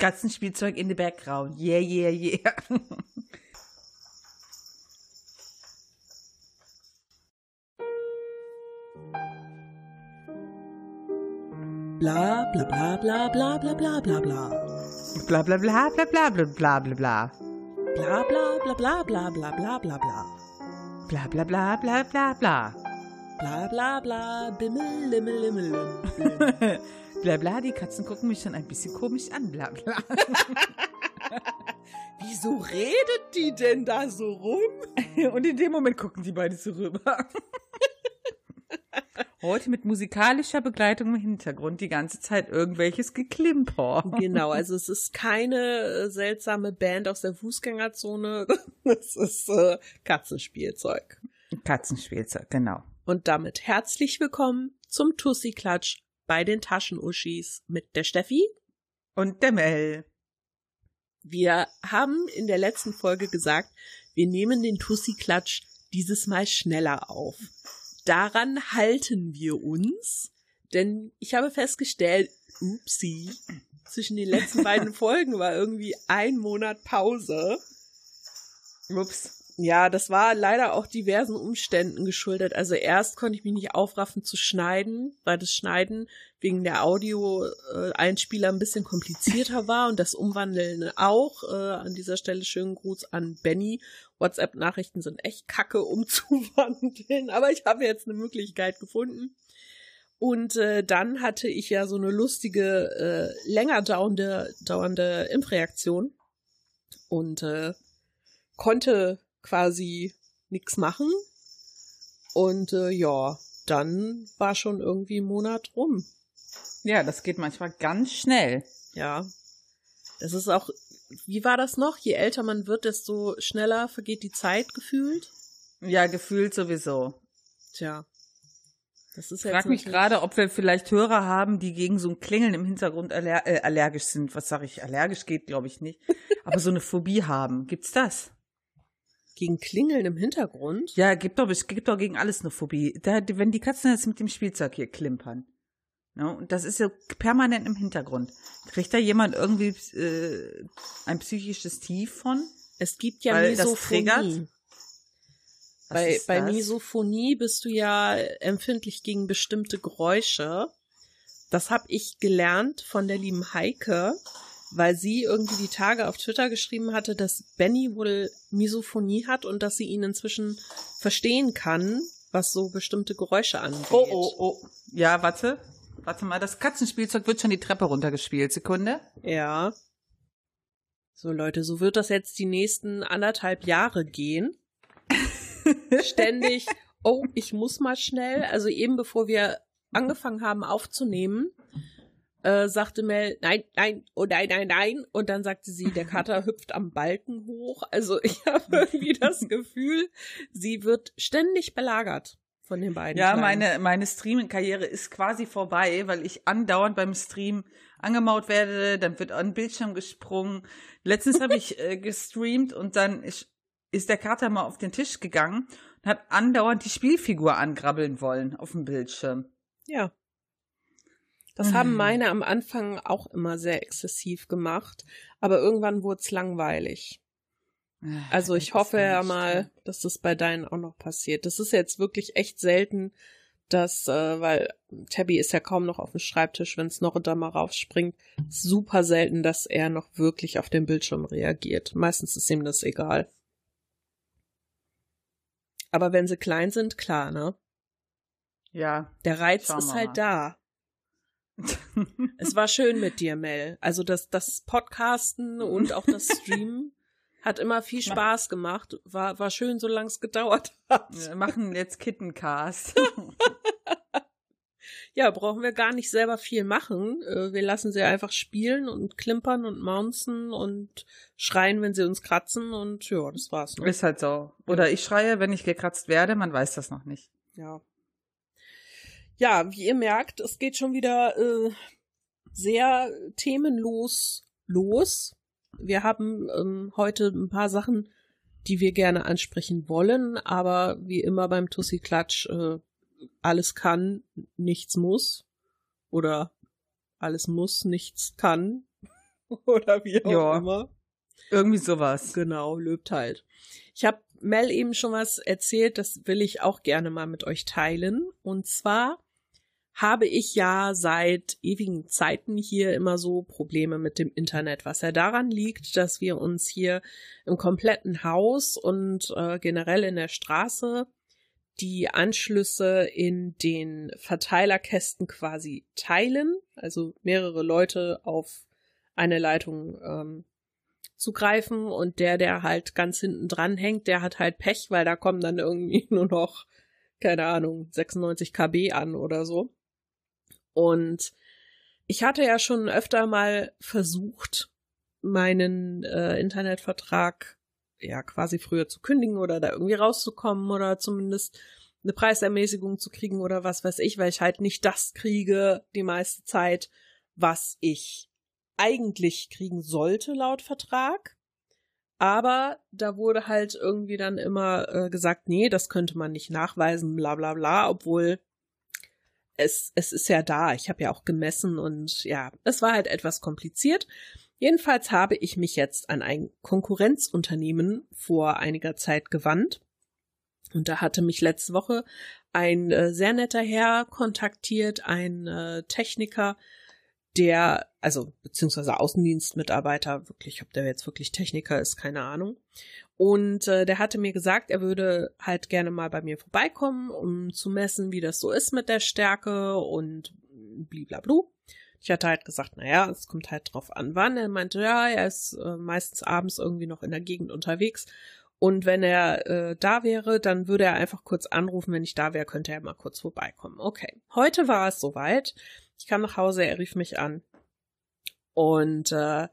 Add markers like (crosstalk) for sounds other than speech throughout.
Katzenspielzeug in the background. Yeah, yeah, yeah. Bla bla bla bla bla bla bla bla bla. Bla bla bla bla bla bla bla bla bla. Bla bla bla bla bla bla bla bla bla. Bla bla bla bla bla bla. Bla bla bla, bimmel, limmel, limmel, bla bla, die Katzen gucken mich schon ein bisschen komisch an, bla bla. (laughs) Wieso redet die denn da so rum? (laughs) Und in dem Moment gucken die beide so rüber. (laughs) Heute mit musikalischer Begleitung im Hintergrund die ganze Zeit irgendwelches Geklimper. Genau, also es ist keine äh, seltsame Band aus der Fußgängerzone. Es ist äh, Katzenspielzeug. Katzenspielzeug, genau. Und damit herzlich willkommen zum Tussi-Klatsch bei den Taschenuschis mit der Steffi und der Mel. Wir haben in der letzten Folge gesagt, wir nehmen den Tussi-Klatsch dieses Mal schneller auf. Daran halten wir uns, denn ich habe festgestellt, upsie, zwischen den letzten beiden (laughs) Folgen war irgendwie ein Monat Pause. Ups. Ja, das war leider auch diversen Umständen geschuldet. Also erst konnte ich mich nicht aufraffen zu schneiden, weil das Schneiden wegen der Audio-Einspieler ein bisschen komplizierter war und das Umwandeln auch. Äh, an dieser Stelle schönen Gruß an Benny. WhatsApp-Nachrichten sind echt kacke (laughs) umzuwandeln, aber ich habe jetzt eine Möglichkeit gefunden. Und äh, dann hatte ich ja so eine lustige, äh, länger dauernde, dauernde Impfreaktion und äh, konnte quasi nichts machen. Und äh, ja, dann war schon irgendwie ein Monat rum. Ja, das geht manchmal ganz schnell. Ja. Das ist auch, wie war das noch? Je älter man wird, desto schneller vergeht die Zeit gefühlt. Ja, gefühlt sowieso. Tja. Das ist ich frage mich gerade, ob wir vielleicht Hörer haben, die gegen so ein Klingeln im Hintergrund aller äh, allergisch sind. Was sage ich? Allergisch geht, glaube ich nicht. (laughs) Aber so eine Phobie haben. Gibt's das? Gegen Klingeln im Hintergrund? Ja, gibt doch, es gibt doch gegen alles eine Phobie. Da, wenn die Katzen jetzt mit dem Spielzeug hier klimpern. Ne, und das ist ja permanent im Hintergrund. Kriegt da jemand irgendwie äh, ein psychisches Tief von? Es gibt ja Misophonie. Bei, bei Misophonie bist du ja empfindlich gegen bestimmte Geräusche. Das habe ich gelernt von der lieben Heike weil sie irgendwie die Tage auf Twitter geschrieben hatte, dass Benny wohl Misophonie hat und dass sie ihn inzwischen verstehen kann, was so bestimmte Geräusche angeht. Oh, oh, oh. Ja, warte. Warte mal, das Katzenspielzeug wird schon die Treppe runtergespielt. Sekunde. Ja. So, Leute, so wird das jetzt die nächsten anderthalb Jahre gehen. (laughs) Ständig, oh, ich muss mal schnell. Also eben bevor wir angefangen haben aufzunehmen, äh, sagte Mel, nein, nein, oh nein, nein, nein. Und dann sagte sie, der Kater (laughs) hüpft am Balken hoch. Also ich (laughs) habe irgendwie das (laughs) Gefühl, sie wird ständig belagert von den beiden. Ja, Kleinen. meine, meine Streaming-Karriere ist quasi vorbei, weil ich andauernd beim Stream angemaut werde, dann wird an den Bildschirm gesprungen. Letztens habe ich äh, gestreamt und dann ist, ist der Kater mal auf den Tisch gegangen und hat andauernd die Spielfigur angrabbeln wollen auf dem Bildschirm. Ja. Das mhm. haben meine am Anfang auch immer sehr exzessiv gemacht, aber irgendwann wurde es langweilig. Also ich hoffe ja mal, dass das bei deinen auch noch passiert. Das ist jetzt wirklich echt selten, dass, äh, weil Tabby ist ja kaum noch auf dem Schreibtisch, wenn es noch da mal raufspringt, super selten, dass er noch wirklich auf den Bildschirm reagiert. Meistens ist ihm das egal. Aber wenn sie klein sind, klar, ne? Ja. Der Reiz ist halt da es war schön mit dir, Mel. Also das, das Podcasten und auch das Streamen hat immer viel Spaß gemacht. War, war schön, solange es gedauert hat. Wir machen jetzt Kittencast. (laughs) ja, brauchen wir gar nicht selber viel machen. Äh, wir lassen sie einfach spielen und klimpern und mounzen und schreien, wenn sie uns kratzen und ja, das war's. Ne? Ist halt so. Oder ich schreie, wenn ich gekratzt werde, man weiß das noch nicht. Ja ja, wie ihr merkt, es geht schon wieder äh, sehr themenlos los. Wir haben ähm, heute ein paar Sachen, die wir gerne ansprechen wollen, aber wie immer beim Tussi Klatsch, äh, alles kann, nichts muss. Oder alles muss, nichts kann. (laughs) Oder wie auch Ja. immer. Irgendwie sowas. Genau, löbt halt. Ich habe Mel eben schon was erzählt, das will ich auch gerne mal mit euch teilen. Und zwar habe ich ja seit ewigen Zeiten hier immer so Probleme mit dem Internet, was ja daran liegt, dass wir uns hier im kompletten Haus und äh, generell in der Straße die Anschlüsse in den Verteilerkästen quasi teilen, also mehrere Leute auf eine Leitung ähm, zugreifen und der, der halt ganz hinten dran hängt, der hat halt Pech, weil da kommen dann irgendwie (laughs) nur noch, keine Ahnung, 96 KB an oder so. Und ich hatte ja schon öfter mal versucht, meinen äh, Internetvertrag ja quasi früher zu kündigen oder da irgendwie rauszukommen oder zumindest eine Preisermäßigung zu kriegen oder was weiß ich, weil ich halt nicht das kriege die meiste Zeit, was ich eigentlich kriegen sollte laut Vertrag. Aber da wurde halt irgendwie dann immer äh, gesagt, nee, das könnte man nicht nachweisen, bla bla bla, obwohl es, es ist ja da. Ich habe ja auch gemessen und ja, es war halt etwas kompliziert. Jedenfalls habe ich mich jetzt an ein Konkurrenzunternehmen vor einiger Zeit gewandt. Und da hatte mich letzte Woche ein äh, sehr netter Herr kontaktiert, ein äh, Techniker, der, also beziehungsweise Außendienstmitarbeiter, wirklich, ob der jetzt wirklich Techniker ist, keine Ahnung. Und äh, der hatte mir gesagt, er würde halt gerne mal bei mir vorbeikommen, um zu messen, wie das so ist mit der Stärke und bliblablu. Ich hatte halt gesagt, naja, es kommt halt drauf an, wann. Er meinte, ja, er ist äh, meistens abends irgendwie noch in der Gegend unterwegs. Und wenn er äh, da wäre, dann würde er einfach kurz anrufen. Wenn ich da wäre, könnte er mal kurz vorbeikommen. Okay. Heute war es soweit. Ich kam nach Hause, er rief mich an. Und äh,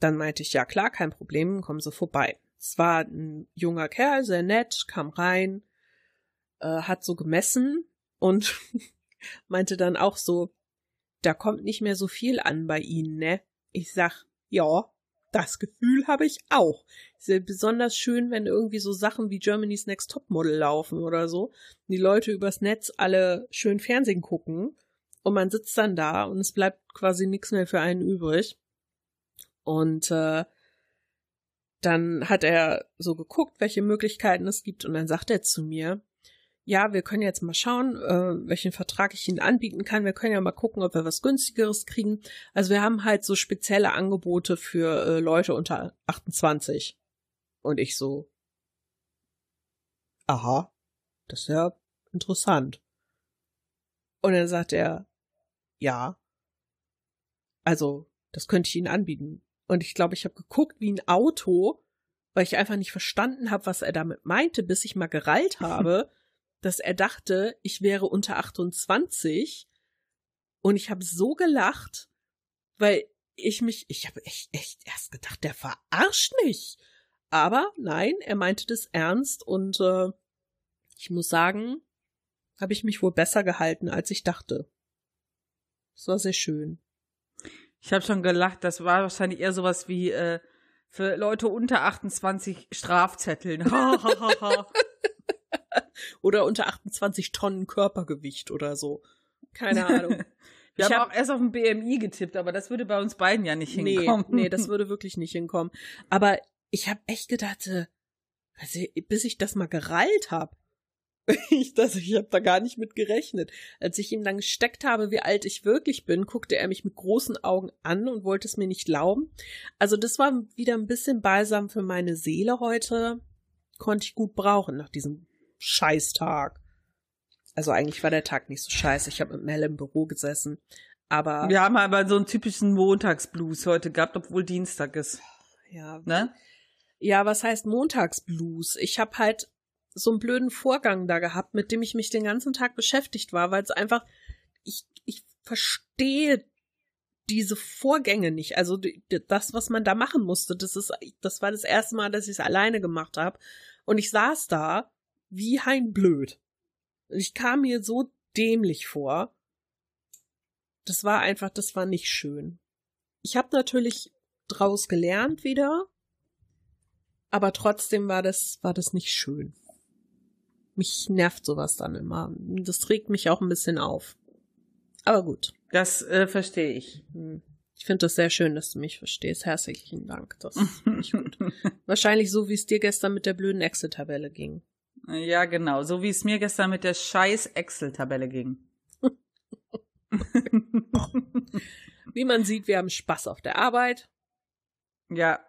dann meinte ich, ja klar, kein Problem, kommen Sie vorbei. Es war ein junger Kerl, sehr nett, kam rein, äh, hat so gemessen und (laughs) meinte dann auch so, da kommt nicht mehr so viel an bei Ihnen, ne? Ich sag, ja, das Gefühl habe ich auch. Ist ja besonders schön, wenn irgendwie so Sachen wie Germany's Next Topmodel laufen oder so. Die Leute übers Netz alle schön Fernsehen gucken und man sitzt dann da und es bleibt quasi nichts mehr für einen übrig. Und äh, dann hat er so geguckt, welche Möglichkeiten es gibt und dann sagt er zu mir, ja, wir können jetzt mal schauen, äh, welchen Vertrag ich Ihnen anbieten kann. Wir können ja mal gucken, ob wir was günstigeres kriegen. Also wir haben halt so spezielle Angebote für äh, Leute unter 28. Und ich so, aha, das ist ja interessant. Und dann sagt er, ja, also das könnte ich Ihnen anbieten. Und ich glaube, ich habe geguckt wie ein Auto, weil ich einfach nicht verstanden habe, was er damit meinte, bis ich mal gerallt (laughs) habe, dass er dachte, ich wäre unter 28. Und ich habe so gelacht, weil ich mich, ich habe echt, echt erst gedacht, der verarscht mich. Aber nein, er meinte das ernst und äh, ich muss sagen, habe ich mich wohl besser gehalten, als ich dachte. Es war sehr schön. Ich habe schon gelacht, das war wahrscheinlich eher sowas wie äh, für Leute unter 28 Strafzetteln. (laughs) Oder unter 28 Tonnen Körpergewicht oder so. Keine Ahnung. (laughs) Wir Ich haben hab- auch erst auf den BMI getippt, aber das würde bei uns beiden ja nicht Nee, hinkommen. nee, das (laughs) würde wirklich nicht hinkommen. Aber ich habe echt gedacht, äh, also, bis ich das mal gerallt habe, (laughs) ich, das, ich habe da gar nicht mit gerechnet. Als ich ihm dann gesteckt habe, wie alt ich wirklich bin, guckte er mich mit großen Augen an und wollte es mir nicht glauben. Also das war wieder ein bisschen Balsam für meine Seele heute. Konnte ich gut brauchen nach diesem Scheißtag. Also eigentlich war der Tag nicht so scheiße. Ich habe mit Mel im Büro gesessen. Aber Wir haben aber so einen typischen Montagsblues heute gehabt, obwohl Dienstag ist. ja, Ne? Ja, was heißt Montagsblues? Ich habe halt so einen blöden Vorgang da gehabt, mit dem ich mich den ganzen Tag beschäftigt war, weil es einfach, ich, ich verstehe diese Vorgänge nicht. Also die- das, was man da machen musste, das ist, das war das erste Mal, dass ich es alleine gemacht habe. Und ich saß da wie ein Blöd. Ich kam mir so dämlich vor. Das war einfach, das war nicht schön. Ich habe natürlich draus gelernt wieder, aber trotzdem war das, war das nicht schön. Mich nervt sowas dann immer. Das regt mich auch ein bisschen auf. Aber gut. Das äh, verstehe ich. Hm. Ich finde das sehr schön, dass du mich verstehst. Herzlichen Dank. Das finde ich gut. (laughs) Wahrscheinlich so, wie es dir gestern mit der blöden Excel-Tabelle ging. Ja, genau. So wie es mir gestern mit der scheiß Excel-Tabelle ging. (laughs) wie man sieht, wir haben Spaß auf der Arbeit. Ja.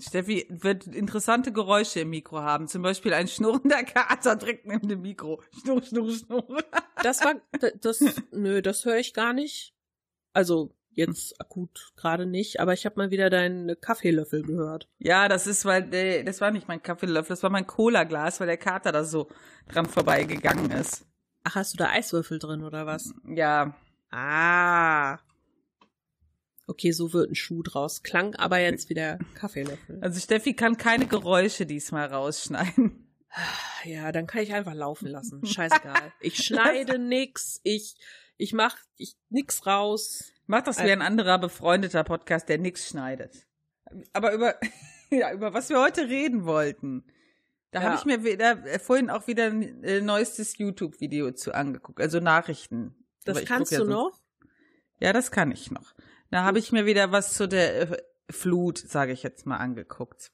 Steffi wird interessante Geräusche im Mikro haben. Zum Beispiel ein schnurrender Kater direkt neben dem Mikro. Schnurr, schnurr, schnurr. Das war, das, (laughs) nö, das höre ich gar nicht. Also, jetzt akut gerade nicht, aber ich habe mal wieder deinen Kaffeelöffel gehört. Ja, das ist, weil der, das war nicht mein Kaffeelöffel, das war mein Cola-Glas, weil der Kater da so dran vorbeigegangen ist. Ach, hast du da Eiswürfel drin oder was? Ja. Ah. Okay, so wird ein Schuh draus. Klang aber jetzt wieder Kaffeelöffel. Also Steffi kann keine Geräusche diesmal rausschneiden. Ja, dann kann ich einfach laufen lassen. Scheißegal. Ich (laughs) schneide nix, ich, ich mach ich, nix raus. Mach das wie ein anderer befreundeter Podcast, der nix schneidet. Aber über, (laughs) ja, über was wir heute reden wollten. Da Ja. habe ich mir wieder, äh, vorhin auch wieder ein äh, neuestes YouTube-Video zu angeguckt, also Nachrichten. Das kannst ja du so- noch? Ja, das kann ich noch. Da habe ich mir wieder was zu der äh, Flut, sage ich jetzt mal, angeguckt.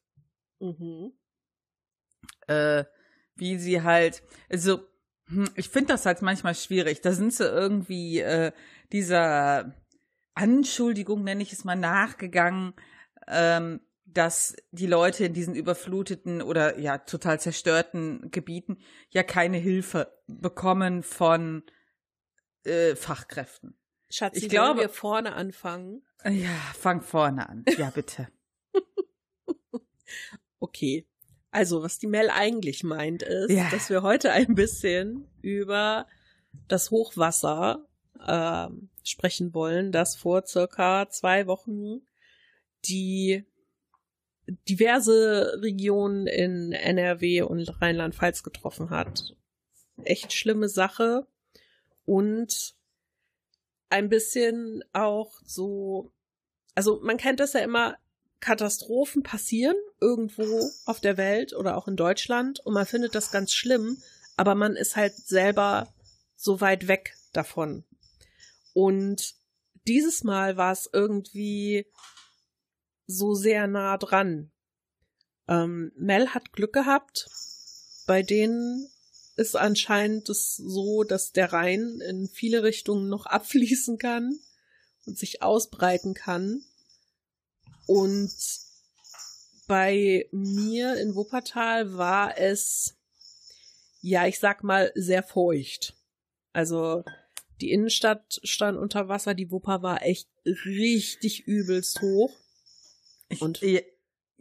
Mhm. Äh, wie sie halt, also hm, ich finde das halt manchmal schwierig. Da sind sie irgendwie äh, dieser Anschuldigung, nenne ich es mal, nachgegangen, ähm, dass die Leute in diesen überfluteten oder ja total zerstörten Gebieten ja keine Hilfe bekommen von äh, Fachkräften. Schatzi, Ich glaube- wir vorne anfangen? Ja, fang vorne an. Ja, bitte. (laughs) Okay. Also, was die Mel eigentlich meint, ist, Ja. dass wir heute ein bisschen über das Hochwasser ähm, sprechen wollen, das vor circa zwei Wochen die diverse Regionen in NRW und Rheinland-Pfalz getroffen hat. Echt schlimme Sache und ein bisschen auch so, also man kennt das ja immer, Katastrophen passieren irgendwo auf der Welt oder auch in Deutschland und man findet das ganz schlimm, aber man ist halt selber so weit weg davon. Und dieses Mal war es irgendwie so sehr nah dran. Ähm, Mel hat Glück gehabt. Bei denen ist anscheinend es so, dass der Rhein in viele Richtungen noch (laughs) abfließen kann und sich ausbreiten kann. Und bei mir in Wuppertal war es, ja, ich sag mal, sehr feucht. Also die Innenstadt stand unter Wasser, die Wupper war echt richtig übelst hoch. Ich, Und? Ja,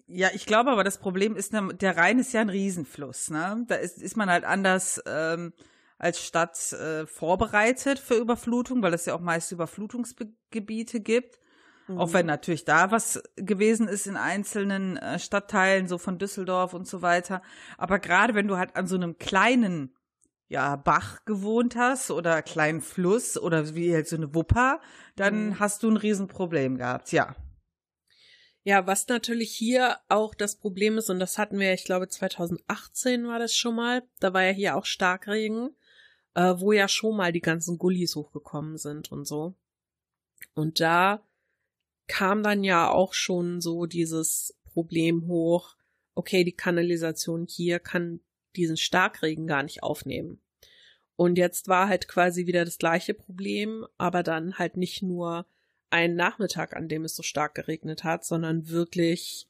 ja, ich glaube aber, das Problem ist, ne, der Rhein ist ja ein Riesenfluss. Ne? Da ist, ist man halt anders ähm, als Stadt äh, vorbereitet für Überflutung, weil es ja auch meist Überflutungsgebiete gibt. Auch wenn natürlich da was gewesen ist in einzelnen äh, Stadtteilen, so von Düsseldorf und so weiter. Aber gerade wenn du halt an so einem kleinen ja, Bach gewohnt hast oder kleinen Fluss oder wie halt so eine Wupper, dann Mhm. hast du ein Riesenproblem gehabt, ja. Ja, was natürlich hier auch das Problem ist, und das hatten wir, ich glaube 2018 war das schon mal, da war ja hier auch Starkregen, äh, wo ja schon mal die ganzen Gullis hochgekommen sind und so. Und da kam dann ja auch schon so dieses Problem hoch, okay, die Kanalisation hier kann diesen Starkregen gar nicht aufnehmen. Und jetzt war halt quasi wieder das gleiche Problem, aber dann halt nicht nur ein Nachmittag, an dem es so stark geregnet hat, sondern wirklich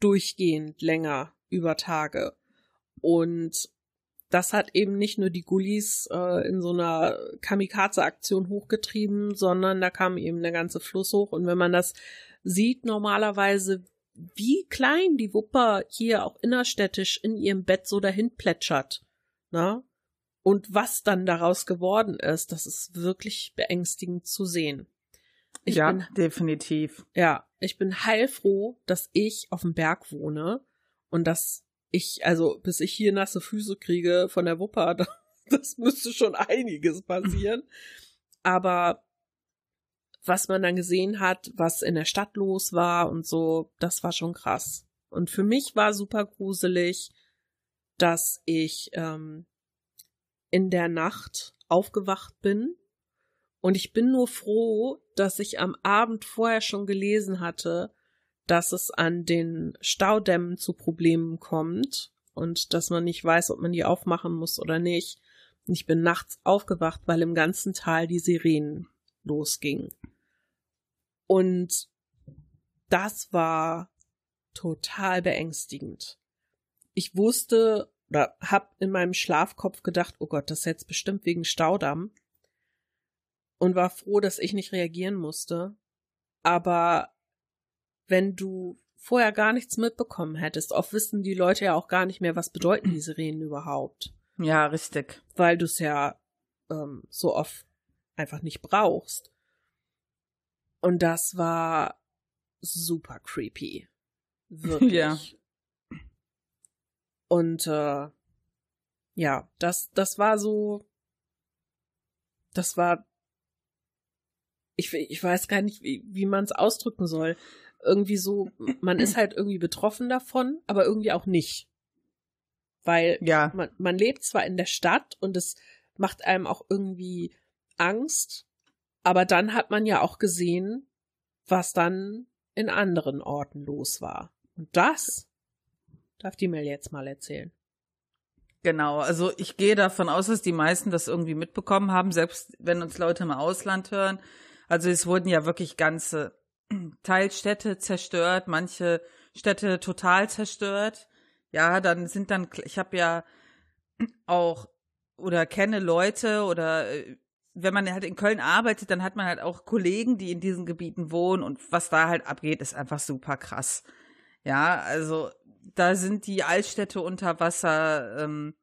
durchgehend länger über Tage. Und das hat eben nicht nur die Gullis äh, in so einer Kamikaze-Aktion hochgetrieben, sondern da kam eben der ganze Fluss hoch. Und wenn man das sieht, normalerweise, wie klein die Wupper hier auch innerstädtisch in ihrem Bett so dahin plätschert, ne? Und was dann daraus geworden ist, das ist wirklich beängstigend zu sehen. Ich ja, bin definitiv. ja, ich bin heilfroh, dass ich auf dem Berg wohne und dass ich, also bis ich hier nasse Füße kriege von der Wupper, (laughs) da- das müsste schon einiges passieren. Aber was man dann gesehen hat, was in der Stadt los war und so, das war schon krass. Und für mich war super gruselig, dass ich ähm, in der Nacht aufgewacht bin Und ich bin nur froh, dass ich am Abend vorher schon gelesen hatte, dass es an den Staudämmen zu Problemen kommt und dass man nicht weiß, ob man die aufmachen muss oder nicht. Ich bin nachts aufgewacht, weil im ganzen Tal die Sirenen losgingen. Und das war total beängstigend. Ich wusste oder hab in meinem Schlafkopf gedacht, oh Gott, das ist jetzt bestimmt wegen Staudamm und war froh, dass ich nicht reagieren musste. Aber wenn du vorher gar nichts mitbekommen hättest, oft wissen die Leute ja auch gar nicht mehr, was bedeuten die Sirenen überhaupt. Ja, richtig. Weil du es ja ähm, so oft einfach nicht brauchst. Und das war super creepy. Wirklich. Ja. Und äh, ja, das, das war so, das war ich, ich weiß gar nicht, wie, wie man es ausdrücken soll. Irgendwie so, man ist halt irgendwie betroffen davon, aber irgendwie auch nicht. Weil ja. man, man lebt zwar in der Stadt und es macht einem auch irgendwie Angst, aber dann hat man ja auch gesehen, was dann in anderen Orten los war. Und das darf die Mel jetzt mal erzählen. Genau, also ich gehe davon aus, dass die meisten das irgendwie mitbekommen haben, selbst wenn uns Leute im Ausland hören. Also es wurden ja wirklich ganze (clears throat) Teilstädte zerstört, manche Städte total zerstört. Ja, dann sind dann, ich habe ja (clears throat) auch oder kenne Leute oder äh, wenn man halt in Köln arbeitet, dann hat man halt auch Kollegen, die in diesen Gebieten wohnen und was da halt abgeht, ist einfach super krass. Ja, also da sind die Altstädte unter Wasser, ähm,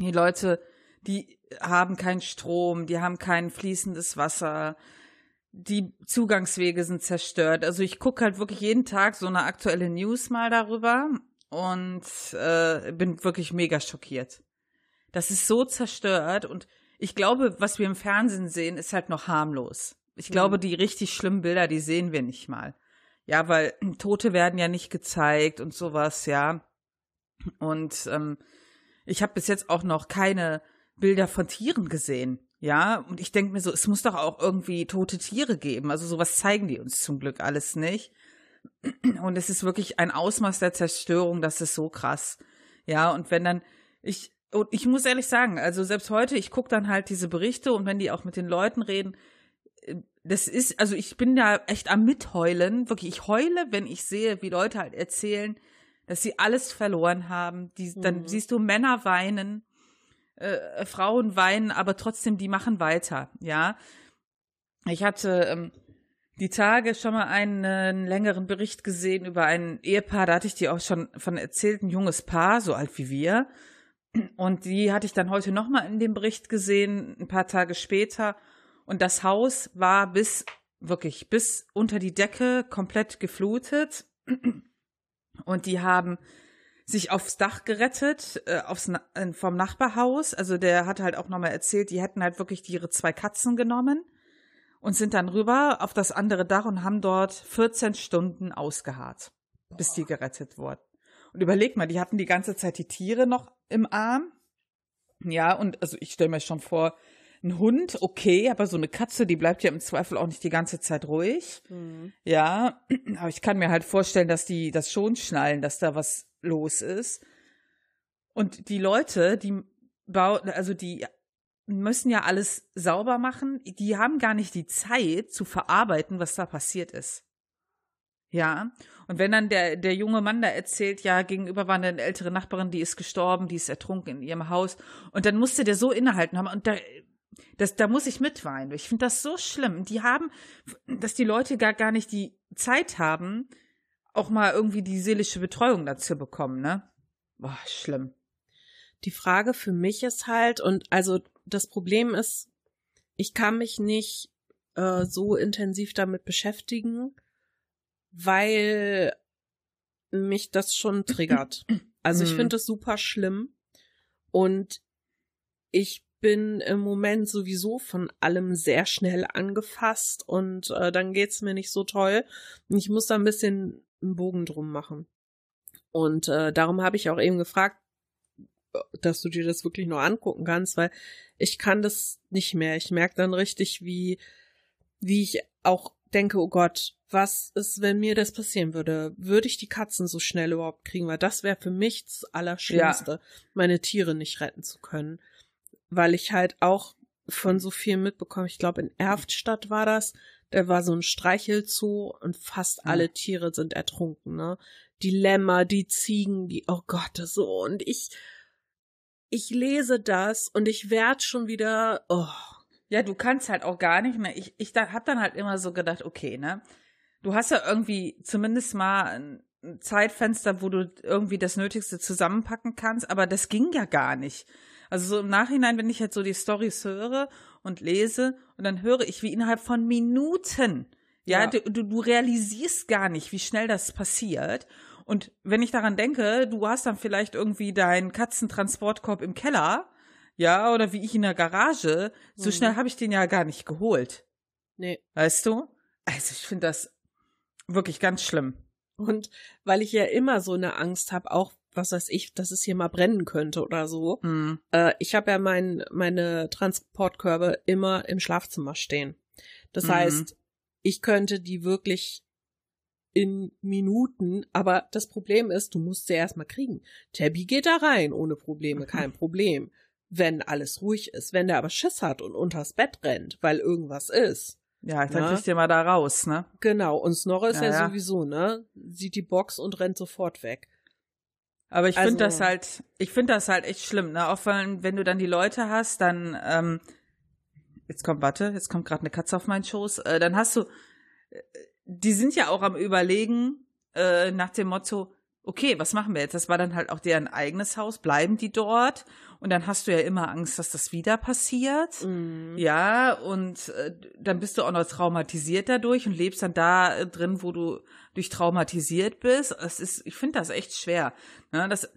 die Leute, die haben keinen Strom, die haben kein fließendes Wasser, die Zugangswege sind zerstört. Also ich gucke halt wirklich jeden Tag so eine aktuelle News mal darüber und äh, bin wirklich mega schockiert. Das ist so zerstört und ich glaube, was wir im Fernsehen sehen, ist halt noch harmlos. Ich glaube, mhm. die richtig schlimmen Bilder, die sehen wir nicht mal. Ja, weil (clears throat) Tote werden ja nicht gezeigt und sowas, ja. Und ähm, ich habe bis jetzt auch noch keine Bilder von Tieren gesehen. Ja, und ich denke mir so, es muss doch auch irgendwie tote Tiere geben. Also sowas zeigen die uns zum Glück alles nicht. (clears throat) Und es ist wirklich ein Ausmaß der Zerstörung, das ist so krass. Ja, und wenn dann, ich, und ich muss ehrlich sagen, also selbst heute, ich gucke dann halt diese Berichte und wenn die auch mit den Leuten reden, äh, das ist, also ich bin da echt am Mitheulen, wirklich, ich heule, wenn ich sehe, wie Leute halt erzählen, dass sie alles verloren haben. Die, dann mhm. siehst du Männer weinen, äh, Frauen weinen, aber trotzdem, die machen weiter, ja. Ich hatte ähm, die Tage schon mal einen, äh, einen längeren Bericht gesehen über ein Ehepaar, da hatte ich dir auch schon von erzählt, ein junges Paar, so alt wie wir. Und die hatte ich dann heute nochmal in dem Bericht gesehen, ein paar Tage später. Und das Haus war bis, wirklich, bis unter die Decke komplett geflutet. Und die haben sich aufs Dach gerettet, äh, aufs, äh, vom Nachbarhaus. Also der hat halt auch nochmal erzählt, die hätten halt wirklich ihre zwei Katzen genommen und sind dann rüber auf das andere Dach und haben dort 14 Stunden ausgeharrt, Boah. bis die gerettet wurden. Und überleg mal, die hatten die ganze Zeit die Tiere noch im Arm. Ja, und also ich stelle mir schon vor, ein Hund, okay, aber so eine Katze, die bleibt ja im Zweifel auch nicht die ganze Zeit ruhig. Mhm. Ja, (clears throat) aber ich kann mir halt vorstellen, dass die das schon schnallen, dass da was los ist. Und die Leute, die bauen, also die müssen ja alles sauber machen. Die haben gar nicht die Zeit zu verarbeiten, was da passiert ist. Ja. Und wenn dann der, der junge Mann da erzählt, ja, gegenüber war eine ältere Nachbarin, die ist gestorben, die ist ertrunken in ihrem Haus. Und dann musste der so innehalten haben. Und da, das, da muss ich mitweinen. Ich finde das so schlimm. Die haben, dass die Leute gar, gar nicht die Zeit haben, auch mal irgendwie die seelische Betreuung dazu bekommen, ne? Boah, schlimm. Die Frage für mich ist halt, und also das Problem ist, ich kann mich nicht äh, so intensiv damit beschäftigen, weil mich das schon triggert. (clears throat) Also ich mhm. finde es super schlimm und ich bin im Moment sowieso von allem sehr schnell angefasst und äh, dann geht's mir nicht so toll. Und ich muss da ein bisschen einen Bogen drum machen. Und äh, darum habe ich auch eben gefragt, dass du dir das wirklich nur angucken kannst, weil ich kann das nicht mehr. Ich merke dann richtig, wie, wie ich auch denke, oh Gott, was ist, wenn mir das passieren würde? Würde ich die Katzen so schnell überhaupt kriegen? Weil das wäre für mich das Allerschlimmste, ja. meine Tiere nicht retten zu können. Weil ich halt auch von so viel mitbekomme. Ich glaube, in Erftstadt war das. Da war so ein Streichelzoo und fast ja. alle Tiere sind ertrunken, ne? Die Lämmer, die Ziegen, die, oh Gott, so. Und ich, ich lese das und ich werd schon wieder, oh. Ja, du kannst halt auch gar nicht mehr. Ich, ich da, hab dann halt immer so gedacht, okay, ne? Du hast ja irgendwie zumindest mal ein Zeitfenster, wo du irgendwie das Nötigste zusammenpacken kannst, aber das ging ja gar nicht. Also so im Nachhinein, wenn ich jetzt so die Stories höre und lese und dann höre ich, wie innerhalb von Minuten, ja, ja. Du, du, realisierst gar nicht, wie schnell das passiert. Und wenn ich daran denke, du hast dann vielleicht irgendwie deinen Katzentransportkorb im Keller, ja, oder wie ich in der Garage, so mhm. schnell habe ich den ja gar nicht geholt. Nee. Weißt du? Also ich finde das wirklich ganz schlimm. Und weil ich ja immer so eine Angst habe, auch was weiß ich, dass es hier mal brennen könnte oder so. Mhm. Äh, ich habe ja mein, meine Transportkörbe immer im Schlafzimmer stehen. Das mhm. heißt, ich könnte die wirklich in Minuten, aber das Problem ist, du musst sie erstmal kriegen. Tabby geht da rein ohne Probleme, (laughs) kein Problem. Wenn alles ruhig ist. Wenn der aber Schiss hat und unters Bett rennt, weil irgendwas ist. Ja, dann ne? kriegst du mal da raus, ne? Genau, und Snorre ist ja, ja, sowieso, ne? Sieht die Box und rennt sofort weg. Aber ich also, finde das halt, ich finde das halt echt schlimm, ne? Auch wenn, wenn du dann die Leute hast, dann, ähm, jetzt kommt, warte, jetzt kommt gerade eine Katze auf meinen Schoß, äh, dann hast du, äh, die sind ja auch am überlegen, äh, nach dem Motto, okay, was machen wir jetzt? Das war dann halt auch deren eigenes Haus, bleiben die dort? Und dann hast du ja immer Angst, dass das wieder passiert. Mhm. Ja, und äh, dann bist du auch noch traumatisiert dadurch und lebst dann da äh, drin, wo du durch traumatisiert bist. Es ist, ich finde das echt schwer. Ne? Das,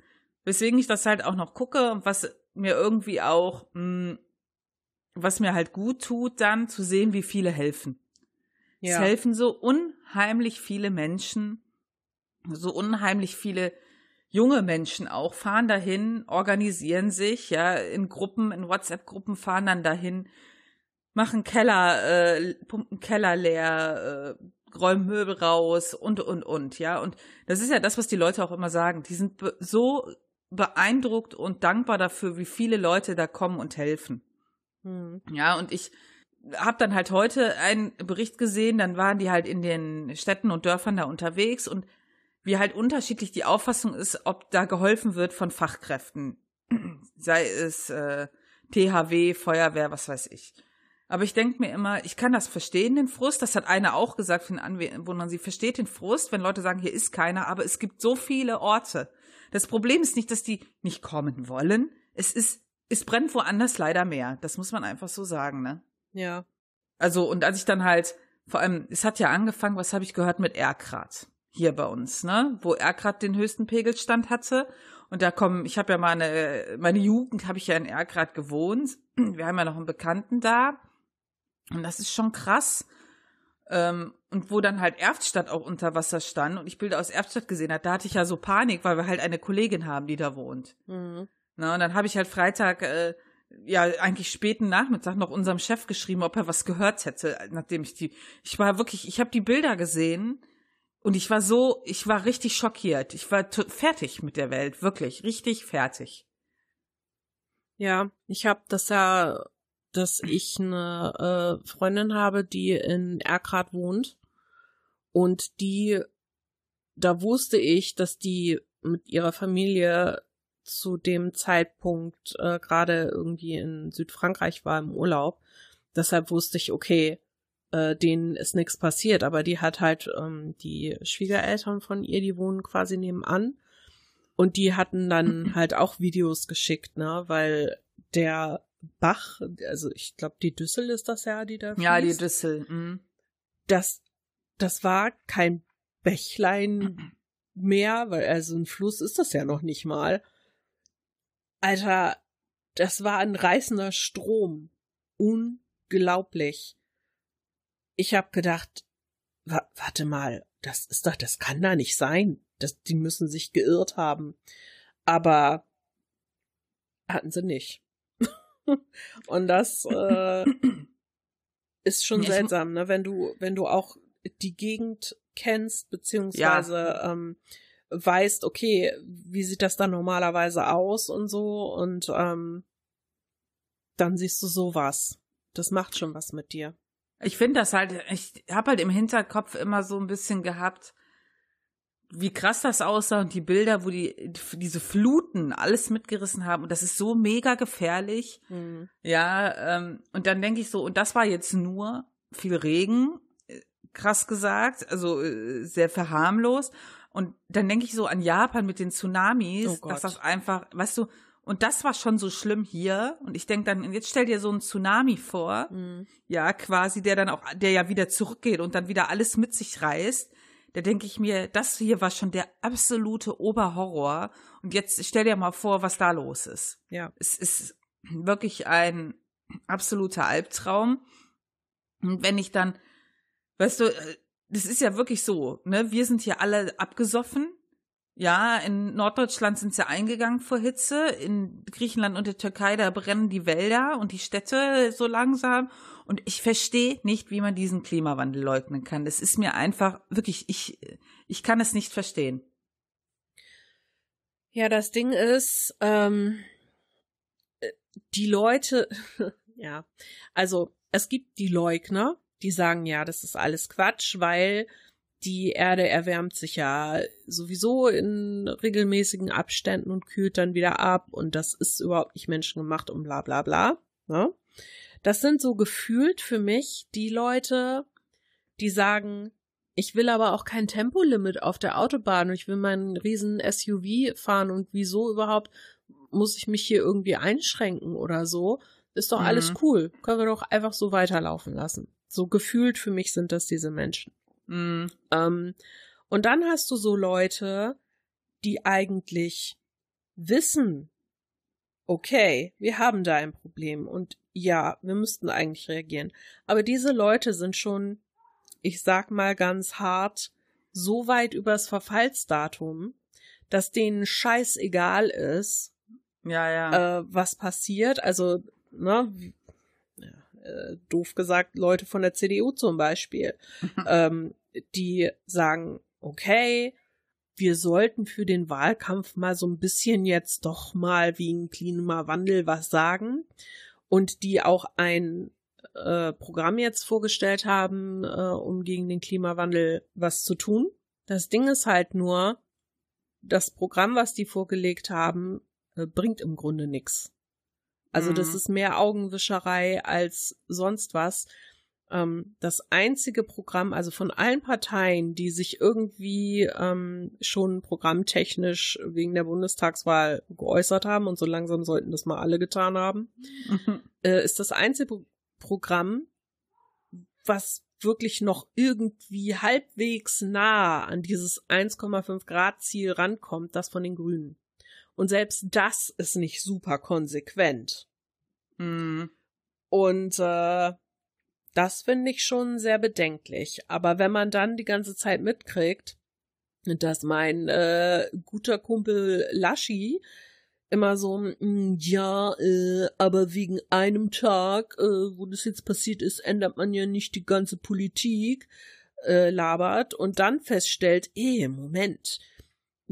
weswegen ich das halt auch noch gucke und was mir irgendwie auch, mh, hm, was mir halt gut tut, dann zu sehen, wie viele helfen. Ja. Es helfen so unheimlich viele Menschen, so unheimlich viele junge Menschen auch fahren dahin, organisieren sich, ja, in Gruppen, in WhatsApp-Gruppen fahren dann dahin, machen Keller, äh, pumpen Keller leer, äh, räumen Möbel raus und, und, und, ja. Und das ist ja das, was die Leute auch immer sagen. Die sind be so beeindruckt und dankbar dafür, wie viele Leute da kommen und helfen. Hm. Ja, und ich habe dann halt heute einen Bericht gesehen, dann waren die halt in den Städten und Dörfern da unterwegs und wie halt unterschiedlich die Auffassung ist, ob da geholfen wird von Fachkräften. (clears throat) Sei es äh, THW, Feuerwehr, was weiß ich. Aber ich denke mir immer, ich kann das verstehen, den Frust. Das hat eine auch gesagt für den Anwohner. Sie versteht den Frust, wenn Leute sagen, hier ist keiner, aber es gibt so viele Orte. Das Problem ist nicht, dass die nicht kommen wollen. Es ist, es brennt woanders leider mehr. Das muss man einfach so sagen, ne? Ja. Also, und als ich dann halt, vor allem, es hat ja angefangen, was habe ich gehört mit Erkrat hier bei uns, ne, wo Erkrad den höchsten Pegelstand hatte. Und da kommen, ich habe ja meine, meine Jugend habe ich ja in Erkrad gewohnt. (clears throat) Wir haben ja noch einen Bekannten da. Und das ist schon krass. Ähm, und wo dann halt Erftstadt auch unter Wasser stand und ich Bilder aus Erftstadt gesehen hat, da hatte ich ja so Panik, weil wir halt eine Kollegin haben, die da wohnt. Mhm. Na, und dann habe ich halt Freitag, äh, ja, eigentlich späten Nachmittag noch unserem Chef geschrieben, ob er was gehört hätte, nachdem ich die, ich war wirklich, ich habe die Bilder gesehen und ich war so, ich war richtig schockiert. Ich war fertig mit der Welt, wirklich, richtig fertig. Ja, ich habe das ja, dass ich eine äh, Freundin habe, die in Erkrad wohnt und die, da wusste ich, dass die mit ihrer Familie zu dem Zeitpunkt äh, gerade irgendwie in Südfrankreich war im Urlaub. Deshalb wusste ich, okay, äh, denen ist nichts passiert, aber die hat halt ähm, die Schwiegereltern von ihr, die wohnen quasi nebenan und die hatten dann halt auch Videos geschickt, ne, weil der Bach, also ich glaube die Düssel ist das ja, die da fließt. Ja, die Düssel. Mhm. Das das war kein Bächlein mehr, weil also ein Fluss ist das ja noch nicht mal. Alter, das war ein reißender Strom. Unglaublich ich habe gedacht, wa warte mal, das ist doch, das kann da nicht sein. Das, die müssen sich geirrt haben. Aber Hatten sie nicht. (laughs) Und das äh, ist schon seltsam, ne? Wenn du, wenn du auch die Gegend kennst, beziehungsweise ja. ähm, weißt, okay, wie sieht das dann normalerweise aus und so und ähm, dann siehst du sowas. Das macht schon was mit dir. Ich finde das halt, ich habe halt im Hinterkopf immer so ein bisschen gehabt, wie krass das aussah und die Bilder, wo die diese Fluten alles mitgerissen haben und das ist so mega gefährlich. Mhm. Ja, ähm, und dann denke ich so, und das war jetzt nur viel Regen, äh, krass gesagt, also äh, sehr verharmlos. Und dann denke ich so an Japan mit den Tsunamis, oh dass das einfach, weißt du, und das war schon so schlimm hier. Und ich denke dann, jetzt stell dir so einen Tsunami vor, mhm. ja, quasi, der dann auch, der ja wieder zurückgeht und dann wieder alles mit sich reißt. Da denke ich mir, das hier war schon der absolute Oberhorror. Und jetzt stell dir mal vor, was da los ist. Ja. Es ist wirklich ein absoluter Albtraum. Und wenn ich dann, weißt du, äh, das ist ja wirklich so, ne? Wir sind hier alle abgesoffen. Ja, in Norddeutschland sind sie eingegangen vor Hitze. In Griechenland und der Türkei, da brennen die Wälder und die Städte so langsam. Und ich verstehe nicht, wie man diesen Klimawandel leugnen kann. Das ist mir einfach wirklich, ich, ich kann es nicht verstehen. Ja, das Ding ist, ähm, die Leute, (laughs) ja, also es gibt die Leugner, die sagen, ja, das ist alles Quatsch, weil die Erde erwärmt sich ja sowieso in regelmäßigen Abständen und kühlt dann wieder ab und das ist überhaupt nicht menschengemacht und bla bla bla. Ne? Das sind so gefühlt für mich die Leute, die sagen, ich will aber auch kein Tempolimit auf der Autobahn und ich will meinen riesen SUV fahren und wieso überhaupt muss ich mich hier irgendwie einschränken oder so? Ist doch mhm. alles cool. Können wir doch einfach so weiterlaufen lassen. So gefühlt für mich sind das diese Menschen. Mm. Ähm, und dann hast du so Leute, die eigentlich wissen, okay, wir haben da ein Problem und ja, wir müssten eigentlich reagieren. Aber diese Leute sind schon, ich sag mal ganz hart, so weit übers Verfallsdatum, dass denen scheißegal ist, ja, ja. Äh, was passiert. Also, ne, äh, doof gesagt, Leute von der CDU zum Beispiel, ähm, die sagen, okay, wir sollten für den Wahlkampf mal so ein bisschen jetzt doch mal wegen Klimawandel was sagen und die auch ein äh, Programm jetzt vorgestellt haben, äh, um gegen den Klimawandel was zu tun. Das Ding ist halt nur, das Programm, was die vorgelegt haben, äh, bringt im Grunde nichts. Also mhm. das ist mehr Augenwischerei als sonst was. Ähm, das einzige Programm, also von allen Parteien, die sich irgendwie ähm, schon programmtechnisch wegen der Bundestagswahl geäußert haben, und so langsam sollten das mal alle getan haben, mhm. äh, ist das einzige Programm, was wirklich noch irgendwie halbwegs nah an dieses 1,5 Grad Ziel rankommt, das von den Grünen. Und selbst das ist nicht super konsequent. Mm. Und äh, das finde ich schon sehr bedenklich. Aber wenn man dann die ganze Zeit mitkriegt, dass mein äh, guter Kumpel Laschi immer so, mm, ja, äh, aber wegen einem Tag, äh, wo das jetzt passiert ist, ändert man ja nicht die ganze Politik, äh, labert und dann feststellt, eh, Moment,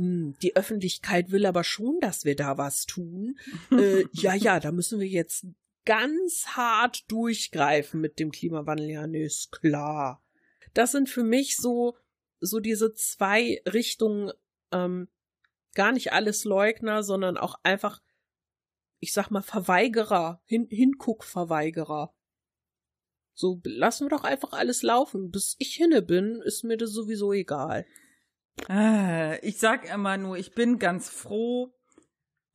die Öffentlichkeit will aber schon, dass wir da was tun. äh, (laughs) ja, ja, da müssen wir jetzt ganz hart durchgreifen mit dem Klimawandel. Ja, nee, ist klar. Das sind für mich so, so diese zwei Richtungen, ähm, gar nicht alles Leugner, sondern auch einfach, ich sag mal, Verweigerer, Hin Hinguckverweigerer. So, lassen wir doch einfach alles laufen. Bis ich hinne bin, ist mir das sowieso egal. Ich sag immer nur, ich bin ganz froh.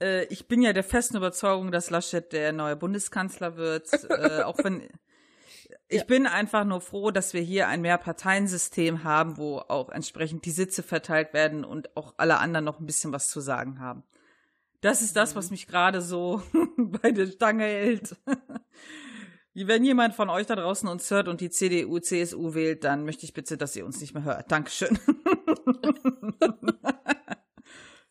Äh, ich bin ja der festen Überzeugung, dass Laschet der neue Bundeskanzler wird. äh, auch wenn (laughs) ich ja. bin einfach nur froh, dass wir hier ein Mehrparteiensystem haben, wo auch entsprechend die Sitze verteilt werden und auch alle anderen noch ein bisschen was zu sagen haben. Das ist das, was mhm. mich gerade so (laughs) bei der Stange hält. (laughs) Wenn jemand von euch da draußen uns hört und die CDU, CSU wählt, dann möchte ich bitte, dass ihr uns nicht mehr hört. Dankeschön. (laughs)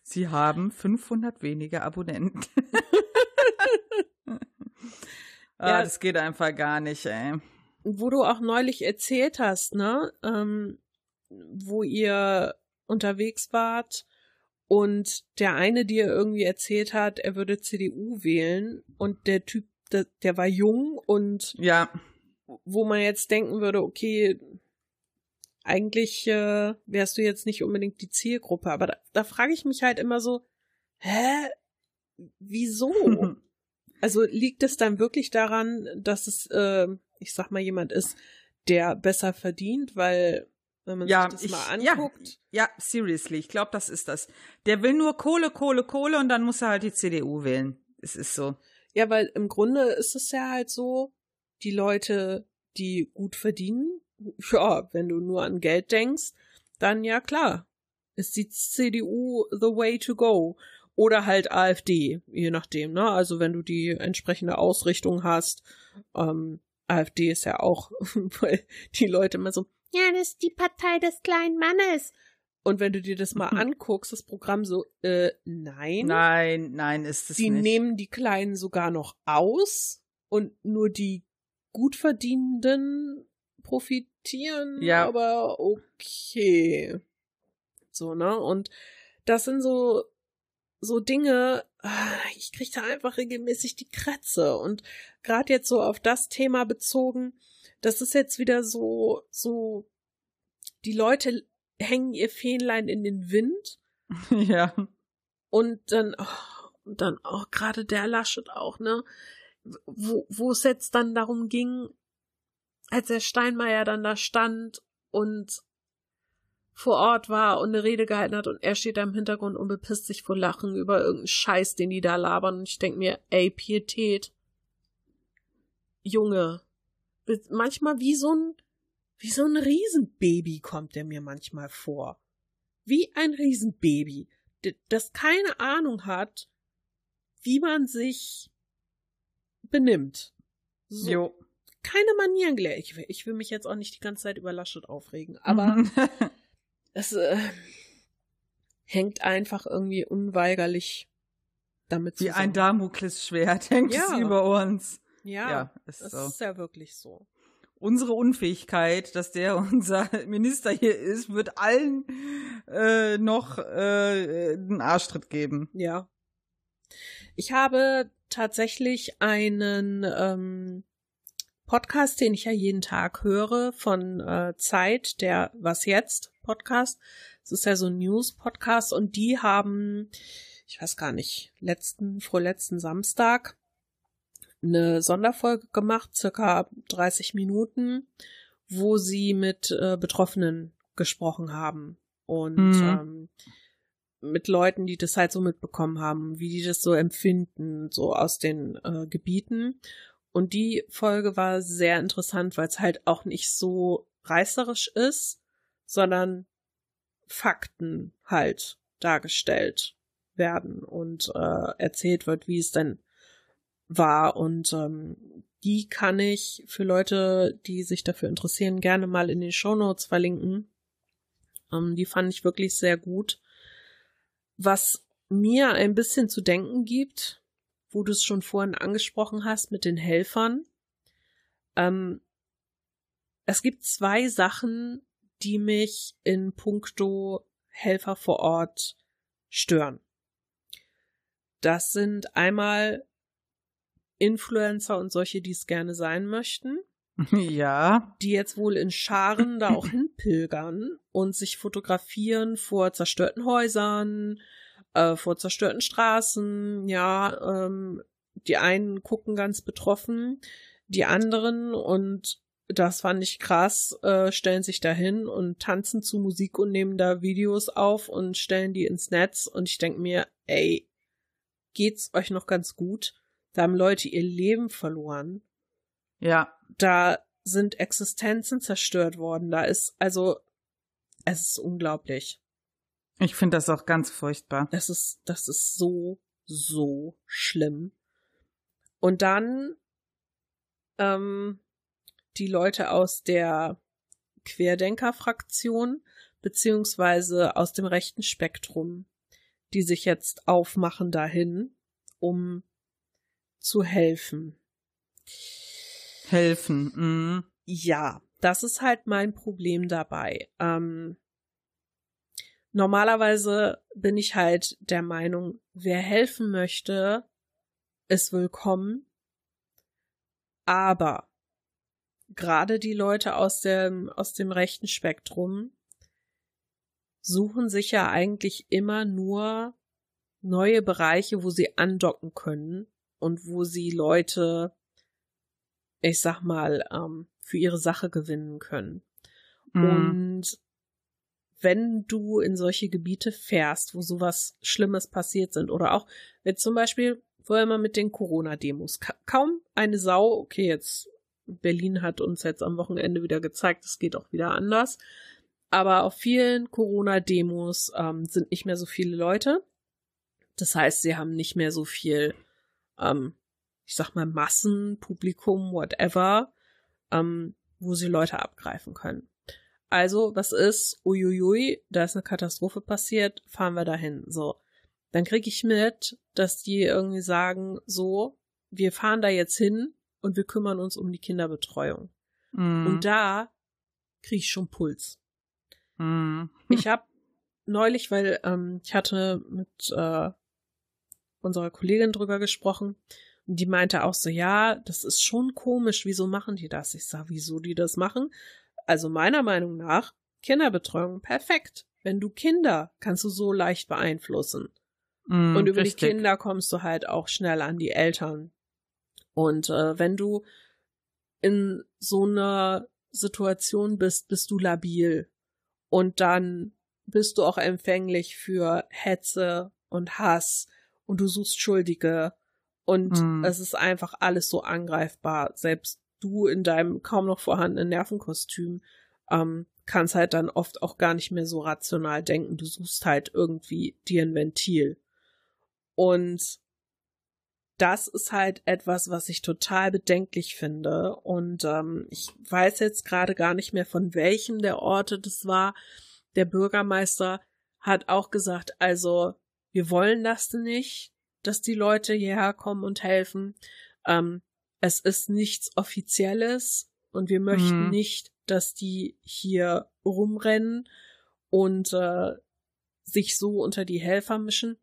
Sie haben 500 weniger Abonnenten. (laughs) ah, ja, das geht einfach gar nicht, ey. Wo du auch neulich erzählt hast, ne, ähm, wo ihr unterwegs wart und der eine dir irgendwie erzählt hat, er würde CDU wählen und der Typ, der, der war jung und ja, wo man jetzt denken würde, okay, eigentlich äh, wärst du jetzt nicht unbedingt die Zielgruppe, aber da, da frage ich mich halt immer so, hä, wieso? (laughs) also liegt es dann wirklich daran, dass es, äh, ich sag mal, jemand ist, der besser verdient, weil wenn man ja, sich das ich, mal anguckt. Ja, ja seriously, ich glaube, das ist das. Der will nur Kohle, Kohle, Kohle und dann muss er halt die CDU wählen. Es ist so. Ja, weil im Grunde ist es ja halt so, die Leute, die gut verdienen, ja, wenn du nur an Geld denkst, dann ja klar, ist die CDU the way to go. Oder halt AfD, je nachdem, ne? Also wenn du die entsprechende Ausrichtung hast, ähm, AfD ist ja auch, (laughs) weil die Leute immer so, ja, das ist die Partei des kleinen Mannes. Und wenn du dir das mal anguckst, das Programm so, äh, nein. Nein, nein, ist es die nicht. Die nehmen die Kleinen sogar noch aus und nur die Gutverdienenden profitieren. Ja. Aber okay. So, ne? Und das sind so, so Dinge, ah, ich krieg da einfach regelmäßig die Kratze. Und gerade jetzt so auf das Thema bezogen, das ist jetzt wieder so, so, die Leute hängen ihr Fähnlein in den Wind. (laughs) Ja. Und dann, oh, und dann auch oh, gerade der Laschet auch, ne? Wo, wo es jetzt dann darum ging, als der Steinmeier dann da stand und vor Ort war und eine Rede gehalten hat und er steht da im Hintergrund und bepisst sich vor Lachen über irgendeinen Scheiß, den die da labern. Und ich denk mir, ey, Pietät. Junge, manchmal wie so ein, wie so ein Riesenbaby kommt der mir manchmal vor. Wie ein Riesenbaby, das keine Ahnung hat, wie man sich benimmt. So. Jo. Keine Manieren. Ich will, ich will mich jetzt auch nicht die ganze Zeit über Laschet aufregen, (laughs) aber es äh, hängt einfach irgendwie unweigerlich damit zusammen. Wie ein Damoklesschwert hängt ja. es über uns. Ja, ja ist das so. ist ja wirklich so. Unsere Unfähigkeit, dass der (laughs) unser Minister hier ist, wird allen äh, noch äh, einen Arschtritt geben. Ja. Ich habe tatsächlich einen ähm, Podcast, den ich ja jeden Tag höre, von äh, Zeit, der Was jetzt Podcast. Es ist ja so ein News-Podcast und die haben, ich weiß gar nicht, letzten, vorletzten Samstag eine Sonderfolge gemacht, circa 30 Minuten, wo sie mit äh, Betroffenen gesprochen haben und mhm. ähm, mit Leuten, die das halt so mitbekommen haben, wie die das so empfinden, so aus den äh, Gebieten. Und die Folge war sehr interessant, weil es halt auch nicht so reißerisch ist, sondern Fakten halt dargestellt werden und äh, erzählt wird, wie es denn war. Und ähm, die kann ich für Leute, die sich dafür interessieren, gerne mal in den Show Notes verlinken. Ähm, die fand ich wirklich sehr gut. Was mir ein bisschen zu denken gibt, wo du es schon vorhin angesprochen hast mit den Helfern. Ähm, es gibt zwei Sachen, die mich in puncto Helfer vor Ort stören. Das sind einmal Influencer und solche, die es gerne sein möchten. (laughs) Ja. Die jetzt wohl in Scharen da auch (laughs) hinpilgern und sich fotografieren vor zerstörten Häusern, äh, vor zerstörten Straßen. Ja, ähm, die einen gucken ganz betroffen, die anderen und das fand ich krass, äh, stellen sich dahin und tanzen zu Musik und nehmen da Videos auf und stellen die ins Netz und ich denke mir, ey, geht's euch noch ganz gut? Da haben Leute ihr Leben verloren. Ja. Da sind Existenzen zerstört worden. Da ist, also, es ist unglaublich. Ich finde das auch ganz furchtbar. Das ist, das ist so, so schlimm. Und dann, ähm, die Leute aus der Querdenker-Fraktion beziehungsweise aus dem rechten Spektrum, die sich jetzt aufmachen dahin, um zu helfen. Helfen. Mm. Ja, das ist halt mein Problem dabei. Ähm, normalerweise bin ich halt der Meinung, wer helfen möchte, ist willkommen. Aber gerade die Leute aus dem, aus dem rechten Spektrum suchen sich ja eigentlich immer nur neue Bereiche, wo sie andocken können und wo sie Leute, ich sag mal, ähm, für ihre Sache gewinnen können. Mhm. Und wenn du in solche Gebiete fährst, wo sowas Schlimmes passiert sind, oder auch wenn zum Beispiel vorher mal mit den Corona-Demos, ka kaum eine Sau, okay, jetzt Berlin hat uns jetzt am Wochenende wieder gezeigt, es geht auch wieder anders. Aber auf vielen Corona-Demos ähm, sind nicht mehr so viele Leute. Das heißt, sie haben nicht mehr so viel, ähm, ich sag mal, Massenpublikum, whatever, ähm, wo sie Leute abgreifen können. Also, was ist? Uiuiui, da ist eine Katastrophe passiert, fahren wir dahin. So. Dann kriege ich mit, dass die irgendwie sagen, so, wir fahren da jetzt hin und wir kümmern uns um die Kinderbetreuung. Mm. Und da kriege ich schon Puls. Mm. Ich habe neulich, weil ähm, ich hatte mit äh, unserer Kollegin drüber gesprochen und die meinte auch so, ja, das ist schon komisch, wieso machen die das? Ich sag, wieso die das machen? Also meiner Meinung nach, Kinderbetreuung perfekt. Wenn du Kinder kannst du so leicht beeinflussen. Mm, und über richtig. die Kinder kommst du halt auch schnell an die Eltern. Und äh, wenn du in so einer Situation bist, bist du labil. Und dann bist du auch empfänglich für Hetze und Hass und du suchst Schuldige. Und mm. es ist einfach alles so angreifbar. Selbst du in deinem kaum noch vorhandenen Nervenkostüm ähm, kannst halt dann oft auch gar nicht mehr so rational denken. Du suchst halt irgendwie dir ein Ventil. Und das ist halt etwas, was ich total bedenklich finde. Und ähm, ich weiß jetzt gerade gar nicht mehr, von welchem der Orte das war. Der Bürgermeister hat auch gesagt, also wir wollen das nicht, dass die Leute hierher kommen und helfen. Ähm, es ist nichts Offizielles und wir möchten mhm. nicht, dass die hier rumrennen und äh, sich so unter die Helfer mischen.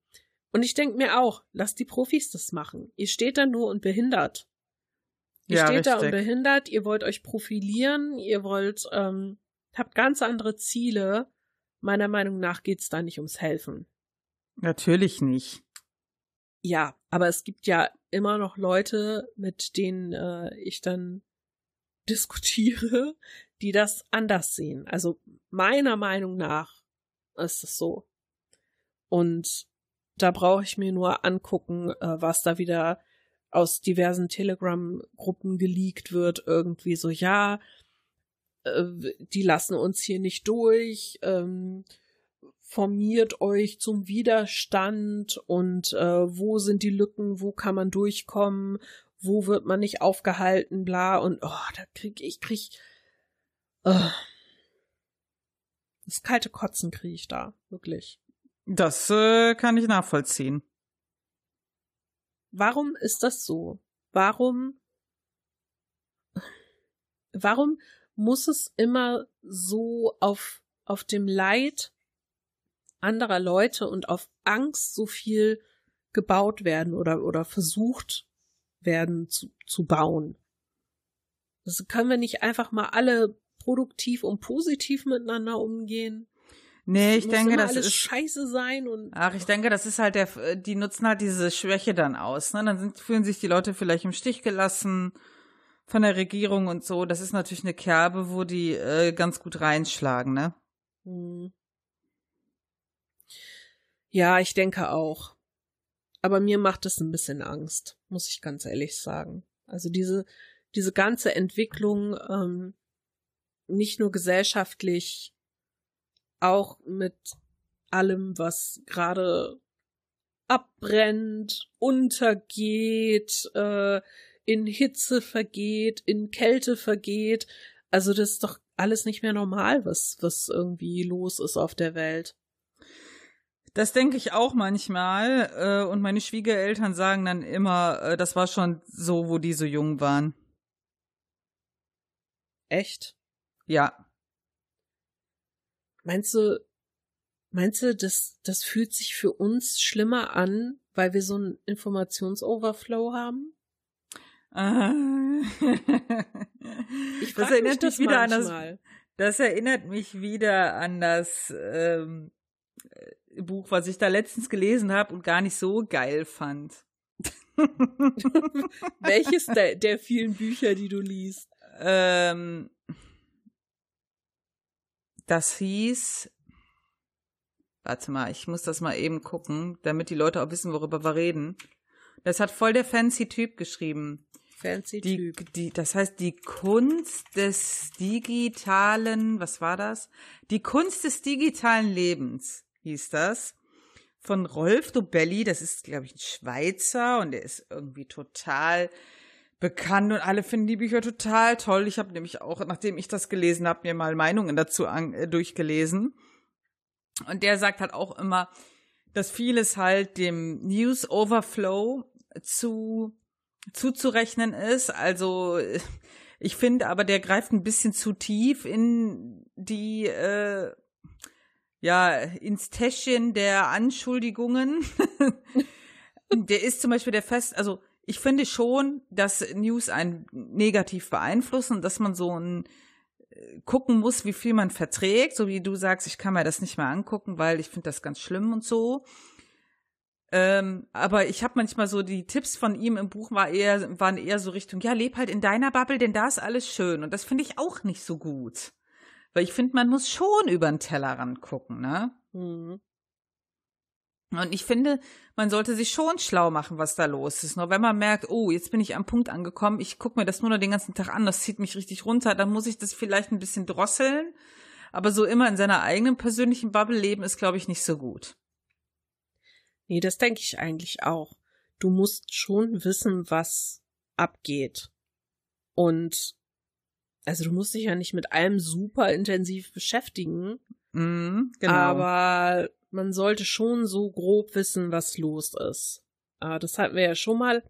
Und ich denke mir auch, lasst die Profis das machen. Ihr steht da nur und behindert. Ihr ja, steht richtig. da und behindert, ihr wollt euch profilieren, ihr wollt, ähm, habt ganz andere Ziele. Meiner Meinung nach geht's da nicht ums Helfen. Natürlich nicht. Ja, aber es gibt ja immer noch Leute, mit denen äh, ich dann (laughs) diskutiere, die das anders sehen. Also meiner Meinung nach ist es so. Und da brauche ich mir nur angucken, äh, was da wieder aus diversen Telegram-Gruppen geleakt wird. Irgendwie so, ja, äh, die lassen uns hier nicht durch. Ähm, formiert euch zum Widerstand und äh, wo sind die Lücken, wo kann man durchkommen, wo wird man nicht aufgehalten, bla und oh, da krieg ich krieg uh, das kalte Kotzen kriege ich da, wirklich. Das äh, kann ich nachvollziehen. Warum ist das so? Warum warum muss es immer so auf auf dem Leid anderer Leute und auf Angst so viel gebaut werden oder, oder versucht werden zu, zu bauen. Das können wir nicht einfach mal alle produktiv und positiv miteinander umgehen. Nee, ich denke, das alles ist scheiße sein und Ach, ich denke, das ist halt der die nutzen halt diese Schwäche dann aus, ne? Dann sind, fühlen sich die Leute vielleicht im Stich gelassen von der Regierung und so. Das ist natürlich eine Kerbe, wo die äh, ganz gut reinschlagen, ne? Hm. Ja, ich denke auch. Aber mir macht es ein bisschen Angst, muss ich ganz ehrlich sagen. Also diese, diese ganze Entwicklung, ähm, nicht nur gesellschaftlich, auch mit allem, was gerade abbrennt, untergeht, äh, in Hitze vergeht, in Kälte vergeht. Also das ist doch alles nicht mehr normal, was, was irgendwie los ist auf der Welt. Das denke ich auch manchmal. Äh, und meine Schwiegereltern sagen dann immer, äh, das war schon so, wo die so jung waren. Echt? Ja. Meinst du, meinst du, das, das fühlt sich für uns schlimmer an, weil wir so einen Informationsoverflow haben? ich das erinnert mich, wieder manchmal. an das. Das erinnert mich wieder an das ähm, Buch, was ich da letztens gelesen habe und gar nicht so geil fand. (laughs) Welches der, der, vielen Bücher, die du liest? Ähm, das hieß. Warte mal, ich muss das mal eben gucken, damit die Leute auch wissen, worüber wir reden. Das hat voll der fancy Typ geschrieben. Fancy die, Typ. Die, das heißt, die Kunst des digitalen, was war das? Die Kunst des digitalen Lebens hieß das. Von Rolf Dobelli, das ist, glaube ich, ein Schweizer und der ist irgendwie total bekannt und alle finden die Bücher total toll. Ich habe nämlich auch, nachdem ich das gelesen habe, mir mal Meinungen dazu an, äh, durchgelesen. Und der sagt halt auch immer, dass vieles halt dem News Overflow zu zuzurechnen ist. Also ich finde aber, der greift ein bisschen zu tief in die äh, ja ins Täschchen der Anschuldigungen. (laughs) der ist zum Beispiel der Fest, also ich finde schon, dass News einen negativ beeinflussen, dass man so ein äh, gucken muss, wie viel man verträgt, so wie du sagst, ich kann mir das nicht mehr angucken, weil ich finde das ganz schlimm und so. Ähm, aber ich habe manchmal so die Tipps von ihm im Buch war eher, waren eher so Richtung, ja, leb halt in deiner Bubble, denn da ist alles schön. Und das finde ich auch nicht so gut. Weil ich finde, man muss schon über den Tellerrand gucken, ne? Mhm. Und ich finde, man sollte sich schon schlau machen, was da los ist. Nur wenn man merkt, oh, jetzt bin ich am Punkt angekommen, ich gucke mir das nur noch den ganzen Tag an, das zieht mich richtig runter, dann muss ich das vielleicht ein bisschen drosseln. Aber so immer in seiner eigenen persönlichen Bubble leben ist, glaube ich, nicht so gut. Nee, das denke ich eigentlich auch. Du musst schon wissen, was abgeht. Und also du musst dich ja nicht mit allem super intensiv beschäftigen. Mm, genau. Aber man sollte schon so grob wissen, was los ist. Äh, das hatten wir ja schon mal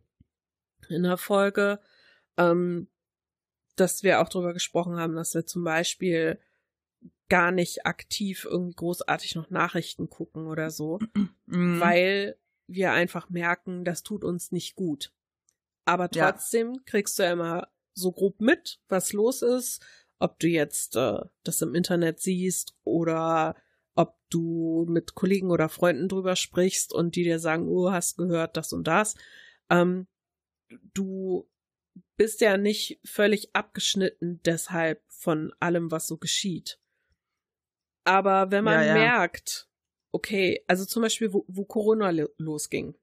in der Folge, ähm, dass wir auch darüber gesprochen haben, dass wir zum Beispiel gar nicht aktiv irgendwie großartig noch Nachrichten gucken oder so, mhm. weil wir einfach merken, das tut uns nicht gut. Aber trotzdem ja. kriegst du ja immer so grob mit, was los ist, ob du jetzt äh, das im Internet siehst oder ob du mit Kollegen oder Freunden drüber sprichst und die dir sagen, oh, hast gehört das und das. Ähm, du bist ja nicht völlig abgeschnitten deshalb von allem, was so geschieht. Aber wenn man ja, ja. merkt, okay, also zum Beispiel, wo, wo Corona losging,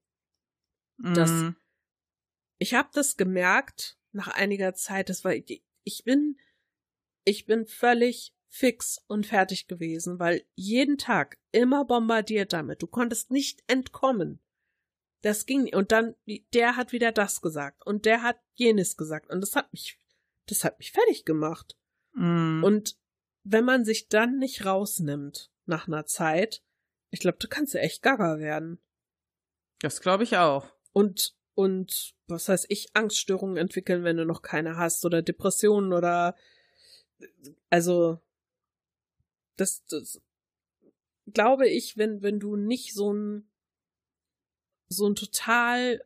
mhm. das, ich habe das gemerkt nach einiger Zeit, das war, ich bin, ich bin völlig fix und fertig gewesen, weil jeden Tag immer bombardiert damit. Du konntest nicht entkommen. Das ging und dann der hat wieder das gesagt und der hat jenes gesagt und das hat mich das hat mich fertig gemacht. Mm. Und wenn man sich dann nicht rausnimmt nach einer Zeit, ich glaube, du kannst ja echt gaga werden. Das glaube ich auch. Und und was heißt ich Angststörungen entwickeln, wenn du noch keine hast oder Depressionen oder also das, das glaube ich, wenn wenn du nicht so ein so ein total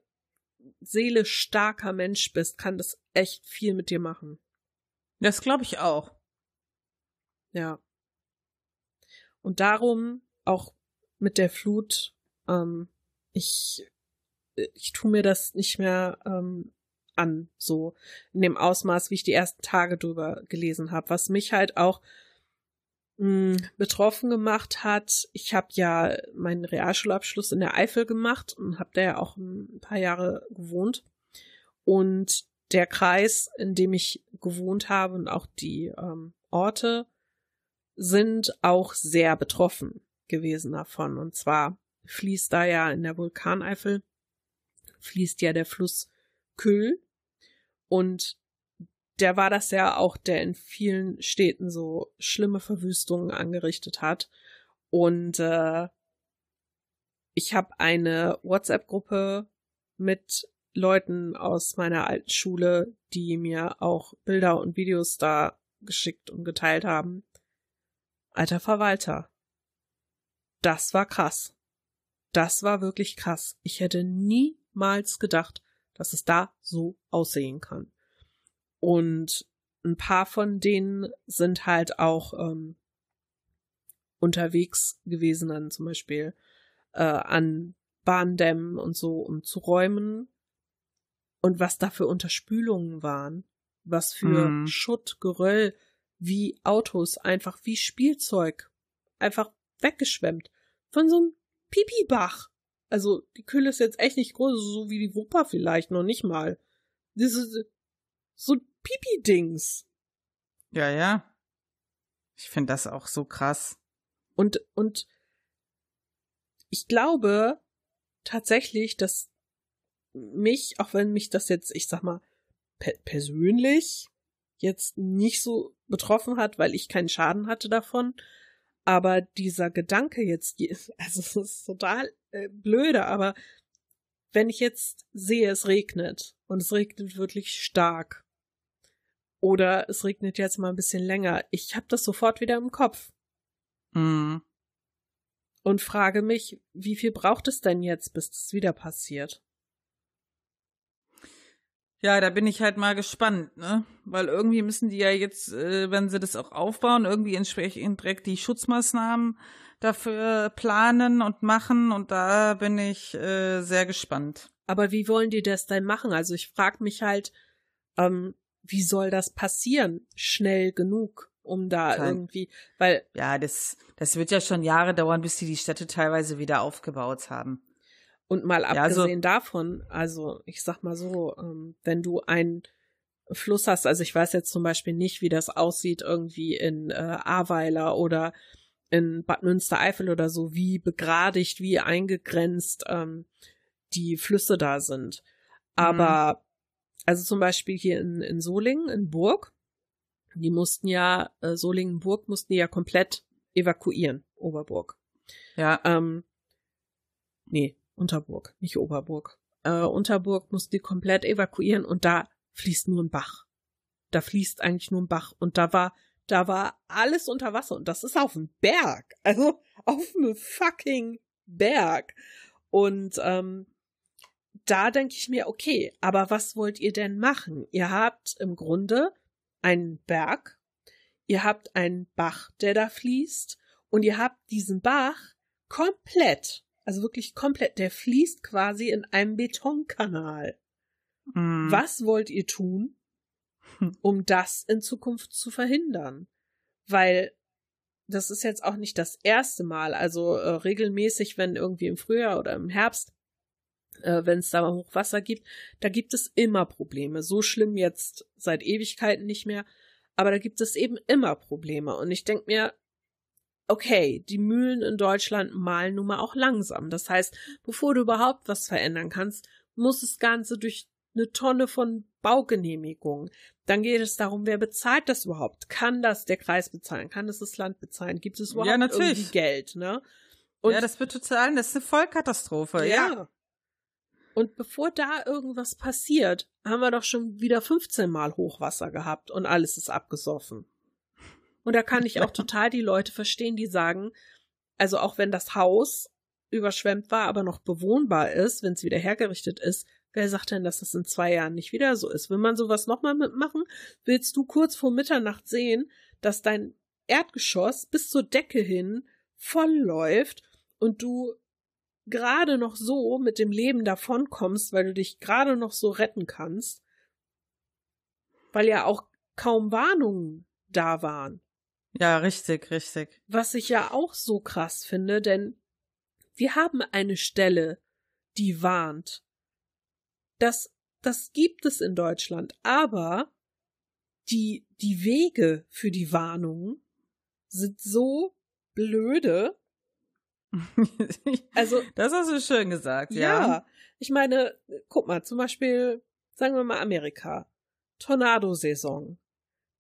seelisch starker Mensch bist, kann das echt viel mit dir machen. Das glaube ich auch. Ja. Und darum auch mit der Flut, ähm, ich, ich tu mir das nicht mehr ähm, an, so in dem Ausmaß, wie ich die ersten Tage drüber gelesen habe, was mich halt auch mh, hm, betroffen gemacht hat. Ich habe ja meinen Realschulabschluss in der Eifel gemacht und habe da ja auch ein paar Jahre gewohnt. Und der Kreis, in dem ich gewohnt habe und auch die ähm, Orte, sind auch sehr betroffen gewesen davon. Und zwar fließt da ja in der Vulkaneifel, fließt ja der Fluss Kühl. Und der war das ja auch, der in vielen Städten so schlimme Verwüstungen angerichtet hat. Und äh, ich habe eine WhatsApp-Gruppe mit Leuten aus meiner alten Schule, die mir auch Bilder und Videos da geschickt und geteilt haben. Alter Verwalter. Das war krass. Das war wirklich krass. Ich hätte niemals gedacht, dass es da so aussehen kann. Und ein paar von denen sind halt auch ähm, unterwegs gewesen, dann zum Beispiel äh, an Bahndämmen und so, um zu räumen. Und was da für Unterspülungen waren, was für mm. Schutt, Geröll, wie Autos, einfach wie Spielzeug, einfach weggeschwemmt. Von so einem Pipibach. Also, die Kühle ist jetzt echt nicht groß, so wie die Wupper vielleicht, noch nicht mal. Diese, so Pipi-Dings. Ja, ja. Ich finde das auch so krass. Und, und ich glaube tatsächlich, dass mich, auch wenn mich das jetzt, ich sag mal, pe persönlich jetzt nicht so betroffen hat, weil ich keinen Schaden hatte davon, aber dieser Gedanke jetzt, (laughs) also es ist total äh, blöde, aber wenn ich jetzt sehe, es regnet und es regnet wirklich stark oder es regnet jetzt mal ein bisschen länger, ich habe das sofort wieder im Kopf. Mhm. Und frage mich, wie viel braucht es denn jetzt, bis das wieder passiert? Ja, da bin ich halt mal gespannt, ne? Weil irgendwie müssen die ja jetzt, äh, wenn sie das auch aufbauen, irgendwie entsprechend direkt die Schutzmaßnahmen dafür planen und machen. Und da bin ich äh, sehr gespannt. Aber wie wollen die das denn machen? Also ich frage mich halt, ähm, wie soll das passieren? Schnell genug? um da Kein, irgendwie, weil. Ja, das, das wird ja schon Jahre dauern, bis die die Städte teilweise wieder aufgebaut haben. Und mal abgesehen ja, also, davon, also ich sag mal so, ähm, wenn du einen Fluss hast, also ich weiß jetzt zum Beispiel nicht, wie das aussieht irgendwie in äh, Ahrweiler oder in Bad Münstereifel oder so, wie begradigt, wie eingegrenzt ähm, die Flüsse da sind. Aber, mhm. also zum Beispiel hier in, in Solingen, in Burg, die mussten ja, äh, Solingenburg mussten die ja komplett evakuieren, Oberburg. Ja. Ähm, nee, Unterburg, nicht Oberburg. Äh, Unterburg mussten die komplett evakuieren und da fließt nur ein Bach. Da fließt eigentlich nur ein Bach und da war, da war alles unter Wasser und das ist auf dem Berg. Also auf einem fucking Berg. Und ähm, da denke ich mir, okay, aber was wollt ihr denn machen? Ihr habt im Grunde einen Berg, ihr habt einen Bach, der da fließt, und ihr habt diesen Bach komplett, also wirklich komplett, der fließt quasi in einem Betonkanal. Mm. Was wollt ihr tun, um das in Zukunft zu verhindern? Weil das ist jetzt auch nicht das erste Mal, also äh, regelmäßig, wenn irgendwie im Frühjahr oder im Herbst äh, wenn es da mal Hochwasser gibt, da gibt es immer Probleme. So schlimm jetzt seit Ewigkeiten nicht mehr, aber da gibt es eben immer Probleme. Und ich denke mir, okay, die Mühlen in Deutschland malen nun mal auch langsam. Das heißt, bevor du überhaupt was verändern kannst, muss das Ganze durch eine Tonne von Baugenehmigungen. Dann geht es darum, wer bezahlt das überhaupt? Kann das der Kreis bezahlen? Kann das das Land bezahlen? Gibt es überhaupt ja, irgendwie Geld, ne? Und ja, das wird total, das ist eine Vollkatastrophe, ja. ja. Und bevor da irgendwas passiert, haben wir doch schon wieder 15 Mal Hochwasser gehabt und alles ist abgesoffen. Und da kann ich auch (laughs) total die Leute verstehen, die sagen, also auch wenn das Haus überschwemmt war, aber noch bewohnbar ist, wenn es wieder hergerichtet ist, wer sagt denn, dass das in zwei Jahren nicht wieder so ist? Will man sowas nochmal mitmachen? Willst du kurz vor Mitternacht sehen, dass dein Erdgeschoss bis zur Decke hin voll läuft und du gerade noch so mit dem Leben davonkommst, weil du dich gerade noch so retten kannst, weil ja auch kaum Warnungen da waren. Ja, richtig, richtig. Was ich ja auch so krass finde, denn wir haben eine Stelle, die warnt. Das, das gibt es in Deutschland, aber die, die Wege für die Warnungen sind so blöde, (laughs) also, das hast du schön gesagt, ja. Ja, ich meine, guck mal, zum Beispiel, sagen wir mal Amerika, Tornado-Saison.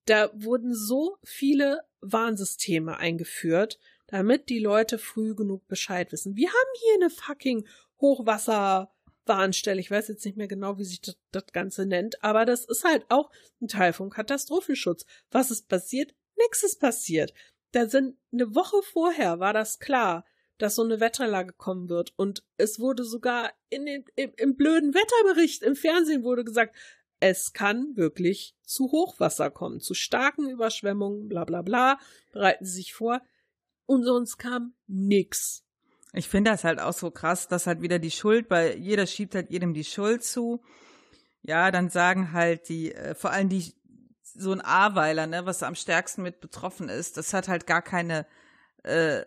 Da wurden so viele Warnsysteme eingeführt, damit die Leute früh genug Bescheid wissen. Wir haben hier eine fucking Hochwasserwarnstelle. Ich weiß jetzt nicht mehr genau, wie sich das, das Ganze nennt, aber das ist halt auch ein Teil vom Katastrophenschutz. Was ist passiert? Nix ist passiert. Da sind eine Woche vorher war das klar, dass so eine Wetterlage kommen wird. Und es wurde sogar in den, im, im blöden Wetterbericht im Fernsehen wurde gesagt, es kann wirklich zu Hochwasser kommen, zu starken Überschwemmungen, bla bla bla. Bereiten Sie sich vor. Und sonst kam nix. Ich finde das halt auch so krass, dass halt wieder die Schuld, weil jeder schiebt halt jedem die Schuld zu. Ja, dann sagen halt die, äh, vor allem die, so ein Aweiler, ne, was am stärksten mit betroffen ist, das hat halt gar keine äh,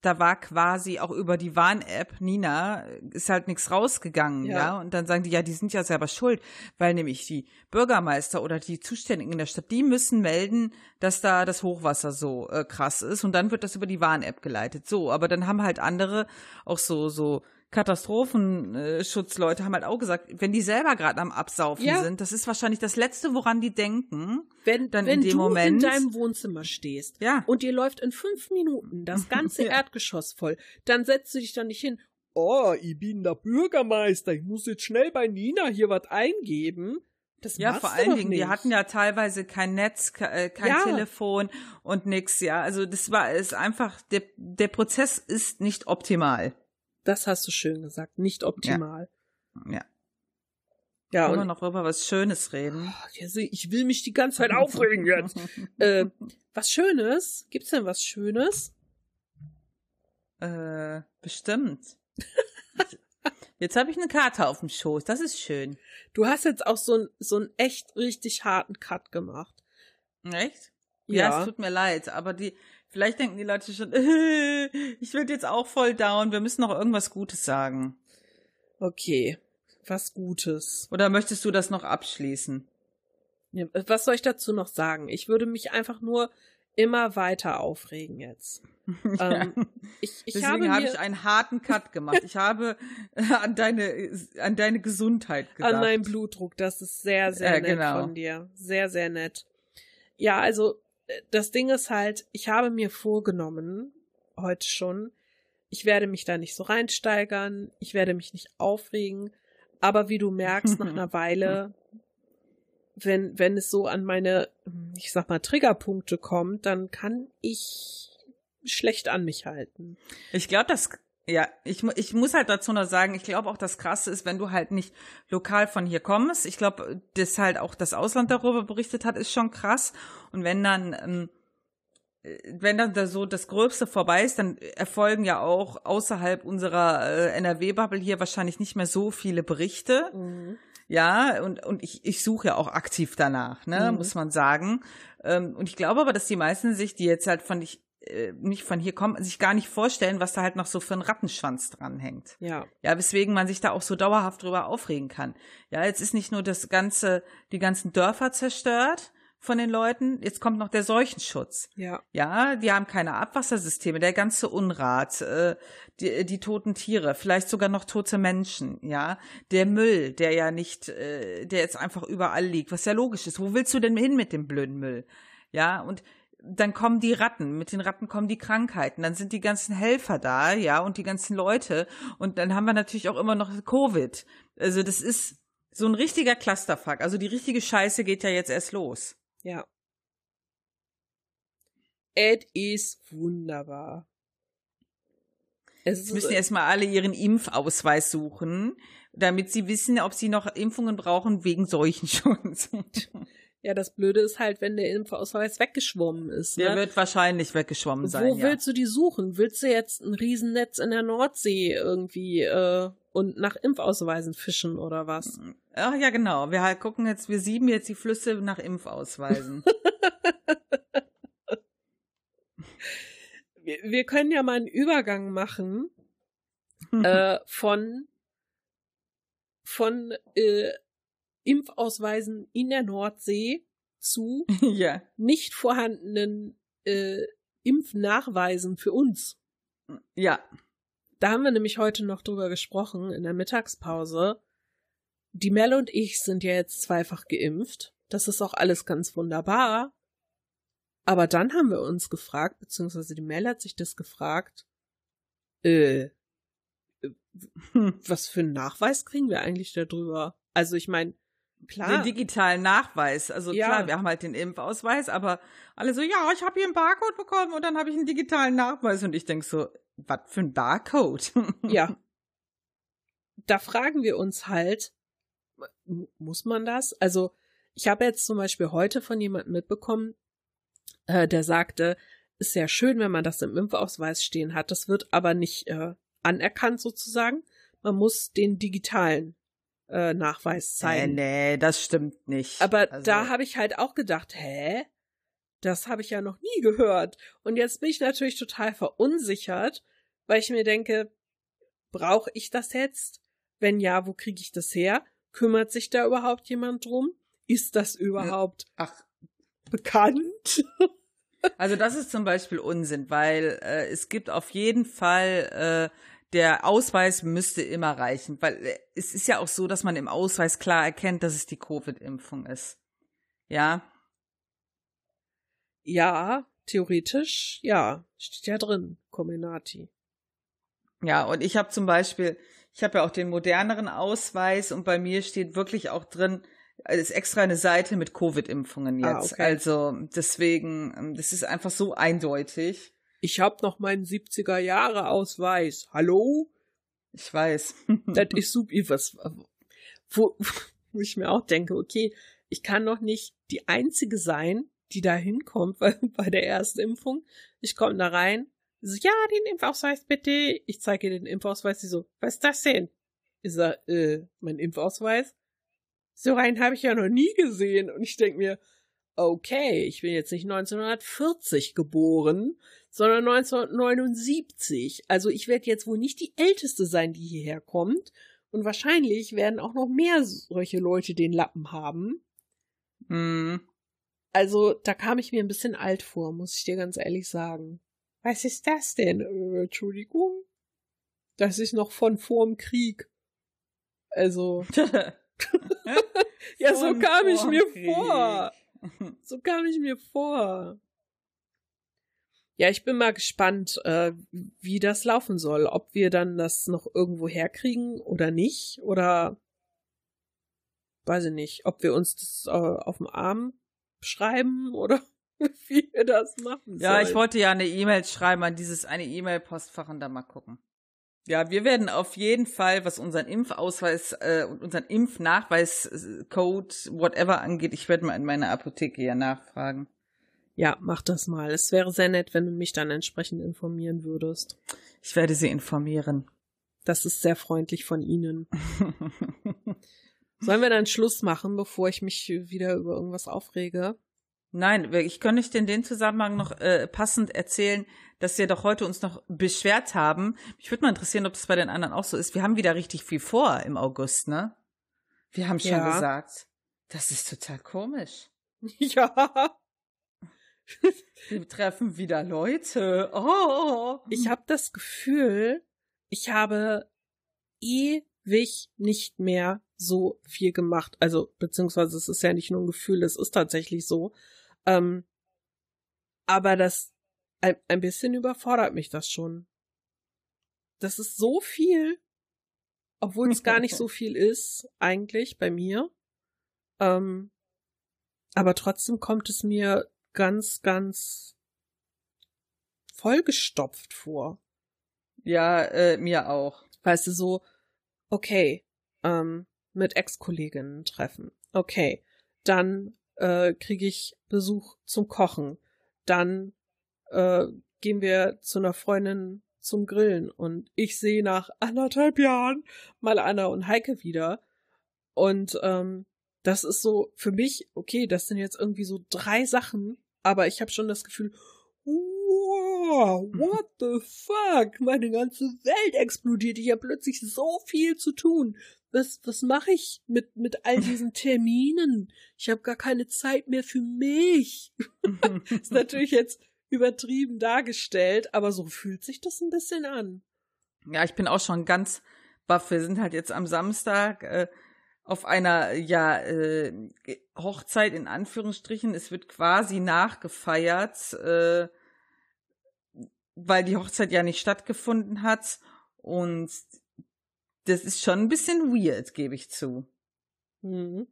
da war quasi auch über die Warn-App, Nina, ist halt nichts rausgegangen, ja. ja. Und dann sagen die, ja, die sind ja selber schuld, weil nämlich die Bürgermeister oder die Zuständigen in der Stadt, die müssen melden, dass da das Hochwasser so äh, krass ist und dann wird das über die Warn-App geleitet. So, aber dann haben halt andere auch so, so Katastrophenschutzleute haben halt auch gesagt, wenn die selber gerade am Absaufen ja. sind, das ist wahrscheinlich das Letzte, woran die denken. Wenn, dann wenn in dem du Moment, in deinem Wohnzimmer stehst ja. und dir läuft in fünf Minuten das (laughs) ganze ja. Erdgeschoss voll, dann setzt du dich dann nicht hin, oh, ich bin der Bürgermeister, ich muss jetzt schnell bei Nina hier was eingeben. Das ja, vor allen Dingen, nicht. die hatten ja teilweise kein Netz, äh, kein ja. Telefon und nix, ja. Also das war ist einfach, der, der Prozess ist nicht optimal. Das hast du schön gesagt. Nicht optimal. Ja. ja. Ja, und, wir noch über was Schönes reden? Ich will mich die ganze Zeit aufregen jetzt. (laughs) äh, was Schönes? Gibt's denn was Schönes? Äh, bestimmt. (laughs) jetzt habe ich eine Karte auf dem Schoß. Das ist schön. Du hast jetzt auch so, so einen echt richtig harten Cut gemacht. Echt? Ja, ja, es tut mir leid, aber die, Vielleicht denken die Leute schon, äh, (laughs) ich werde jetzt auch voll down, wir müssen noch irgendwas Gutes sagen. Okay, was Gutes. Oder möchtest du das noch abschließen? Was soll ich dazu noch sagen? Ich würde mich einfach nur immer weiter aufregen jetzt. (laughs) Ja. Ähm, ich, ich Deswegen habe, habe ich einen harten Cut gemacht. Ich habe (laughs) an deine, an deine Gesundheit gedacht. An meinen Blutdruck. Das ist sehr, sehr äh, nett genau. von dir. Sehr, sehr nett. Ja, also das Ding ist halt, ich habe mir vorgenommen, heute schon, ich werde mich da nicht so reinsteigern, ich werde mich nicht aufregen, aber wie du merkst, nach (laughs) einer Weile, wenn, wenn es so an meine, ich sag mal, Triggerpunkte kommt, dann kann ich schlecht an mich halten. Ich glaube, das ja, ich, ich muss halt dazu noch sagen, ich glaube auch das Krasse ist, wenn du halt nicht lokal von hier kommst. Ich glaube, dass halt auch das Ausland darüber berichtet hat, ist schon krass. Und wenn dann, ähm, wenn dann da so das Gröbste vorbei ist, dann erfolgen ja auch außerhalb unserer äh, NRW-Bubble hier wahrscheinlich nicht mehr so viele Berichte. Mhm. Ja, und, und ich, ich suche ja auch aktiv danach, ne, mhm. muss man sagen. Ähm, und ich glaube aber, dass die meisten sich, die jetzt halt von ich äh, nicht von hier kommen, sich gar nicht vorstellen, was da halt noch so für ein Rattenschwanz dranhängt. Ja. Ja, weswegen man sich da auch so dauerhaft drüber aufregen kann. Ja, jetzt ist nicht nur das ganze, die ganzen Dörfer zerstört von den Leuten, jetzt kommt noch der Seuchenschutz. Ja. Ja, die haben keine Abwassersysteme, der ganze Unrat, äh, die, die toten Tiere, vielleicht sogar noch tote Menschen, ja. Der Müll, der ja nicht, äh, der jetzt einfach überall liegt, was ja logisch ist. Wo willst du denn hin mit dem blöden Müll? Ja, und dann kommen die Ratten, mit den Ratten kommen die Krankheiten, dann sind die ganzen Helfer da, ja, und die ganzen Leute und dann haben wir natürlich auch immer noch Covid. Also das ist so ein richtiger Clusterfuck. Also die richtige Scheiße geht ja jetzt erst los. Ja. Es ist wunderbar. Es ist, müssen erstmal alle ihren Impfausweis suchen, damit sie wissen, ob sie noch Impfungen brauchen wegen Seuchenschutz. (laughs) Ja, das Blöde ist halt, wenn der Impfausweis weggeschwommen ist. Ne? Der wird wahrscheinlich weggeschwommen sein. Wo willst du die suchen? Willst du jetzt ein Riesennetz in der Nordsee irgendwie äh, und nach Impfausweisen fischen oder was? Ach ja, genau. Wir halt gucken jetzt, wir sieben jetzt die Flüsse nach Impfausweisen. (laughs) wir, wir können ja mal einen Übergang machen (laughs) äh, von von äh, Impfausweisen in der Nordsee zu (laughs) ja. nicht vorhandenen äh, Impfnachweisen für uns. Ja. Da haben wir nämlich heute noch drüber gesprochen in der Mittagspause. Die Mel und ich sind ja jetzt zweifach geimpft. Das ist auch alles ganz wunderbar. Aber dann haben wir uns gefragt, beziehungsweise die Mel hat sich das gefragt, äh, (laughs) was für einen Nachweis kriegen wir eigentlich darüber? Also ich meine, klar. Den digitalen Nachweis. Also ja. klar, wir haben halt den Impfausweis, aber alle so, ja, ich habe hier einen Barcode bekommen und dann habe ich einen digitalen Nachweis und ich denk so, was für ein Barcode? (laughs) ja. Da fragen wir uns halt, muss man das? Also ich habe jetzt zum Beispiel heute von jemandem mitbekommen, äh, der sagte, ist sehr schön, wenn man das im Impfausweis stehen hat. Das wird aber nicht äh, anerkannt sozusagen. Man muss den digitalen äh, Nachweis zeigen. Nee, nee, das stimmt nicht. Aber also. da habe ich halt auch gedacht, hä? Das habe ich ja noch nie gehört. Und jetzt bin ich natürlich total verunsichert, weil ich mir denke, brauche ich das jetzt? Wenn ja, wo kriege ich das her? Kümmert sich da überhaupt jemand drum? Ist das überhaupt Ach. bekannt? Also das ist zum Beispiel Unsinn, weil äh, es gibt auf jeden Fall äh, der Ausweis müsste immer reichen, weil äh, es ist ja auch so, dass man im Ausweis klar erkennt, dass es die Covid-Impfung ist. Ja. Ja, theoretisch, ja, steht ja drin, Cominati. Ja, und ich habe zum Beispiel, ich habe ja auch den moderneren Ausweis und bei mir steht wirklich auch drin, es ist extra eine Seite mit Covid-Impfungen ah, jetzt. Ah, okay. Also deswegen, ähm, das ist einfach so eindeutig. Ich hab noch meinen 70er Jahre Ausweis. Hallo? Ich weiß. (laughs) das ist super. Was, wo, wo ich mir auch denke, okay, ich kann doch nicht die einzige sein, die da hinkommt (laughs) bei, bei der Erstimpfung. Ich komme da rein, so, ja, den Impfausweis bitte. Ich zeige ihr den Impfausweis. Sie so, was ist das denn? Ich sag, äh, mein Impfausweis? So rein habe ich ja noch nie gesehen. Und ich denke mir, okay, ich bin jetzt nicht 1940 geboren, sondern 1979. Also ich werde jetzt wohl nicht die Älteste sein, die hierher kommt. Und wahrscheinlich werden auch noch mehr solche Leute den Lappen haben. Mm. Also da kam ich mir ein bisschen alt vor, muss ich dir ganz ehrlich sagen. Was ist das denn? Äh, Entschuldigung? Das ist noch von vorm Krieg. Also. (laughs) (laughs) ja, so kam ich mir vor. (laughs) So kam ich mir vor. Ja, ich bin mal gespannt, äh, wie das laufen soll. Ob wir dann das noch irgendwo herkriegen oder nicht. Oder weiß ich nicht, ob wir uns das äh, auf dem Arm schreiben (laughs) oder wie wir das machen sollen. Ja, ich wollte ja eine E-Mail schreiben an dieses eine E-Mail-Postfach und dann mal gucken. Ja, wir werden auf jeden Fall, was unseren Impfausweis äh, und unseren Impfnachweiscode, whatever angeht, ich werde mal in meiner Apotheke ja nachfragen. Ja, mach das mal. Es wäre sehr nett, wenn du mich dann entsprechend informieren würdest. Ich werde sie informieren. Das ist sehr freundlich von Ihnen. Sollen wir dann Schluss machen, bevor ich mich wieder über irgendwas aufrege? Nein, ich kann nicht in den Zusammenhang noch äh, passend erzählen, dass wir doch heute uns noch beschwert haben. Mich würde mal interessieren, ob das bei den anderen auch so ist. Wir haben wieder richtig viel vor im August, ne? Wir haben schon ja. gesagt, das ist total komisch. (laughs) Ja. Wir treffen wieder Leute. Oh. Ich habe das Gefühl, ich habe ewig nicht mehr so viel gemacht. Also, beziehungsweise es ist ja nicht nur ein Gefühl, es ist tatsächlich so. Ähm, aber das ein, ein bisschen überfordert mich das schon. Das ist so viel, obwohl es gar nicht so (laughs) viel ist, eigentlich bei mir. Ähm, aber trotzdem kommt es mir ganz, ganz vollgestopft vor. Ja, äh, mir auch. Weißt du, so, okay, ähm, mit Ex-Kolleginnen treffen. Okay, dann äh, kriege ich Besuch zum Kochen. Dann äh, gehen wir zu einer Freundin zum Grillen und ich sehe nach anderthalb Jahren mal Anna und Heike wieder. Und ähm, das ist so für mich, okay, das sind jetzt irgendwie so drei Sachen, aber ich habe schon das Gefühl, wow, what the fuck? Meine ganze Welt explodiert. Ich habe plötzlich so viel zu tun. Was, was mache ich mit, mit all diesen Terminen? Ich habe gar keine Zeit mehr für mich. (laughs) ist natürlich jetzt übertrieben dargestellt, aber so fühlt sich das ein bisschen an. Ja, ich bin auch schon ganz baff. Wir sind halt jetzt am Samstag. Äh, auf einer ja äh, Hochzeit in Anführungsstrichen. Es wird quasi nachgefeiert, äh, weil die Hochzeit ja nicht stattgefunden hat. Und das ist schon ein bisschen weird, gebe ich zu. Mhm.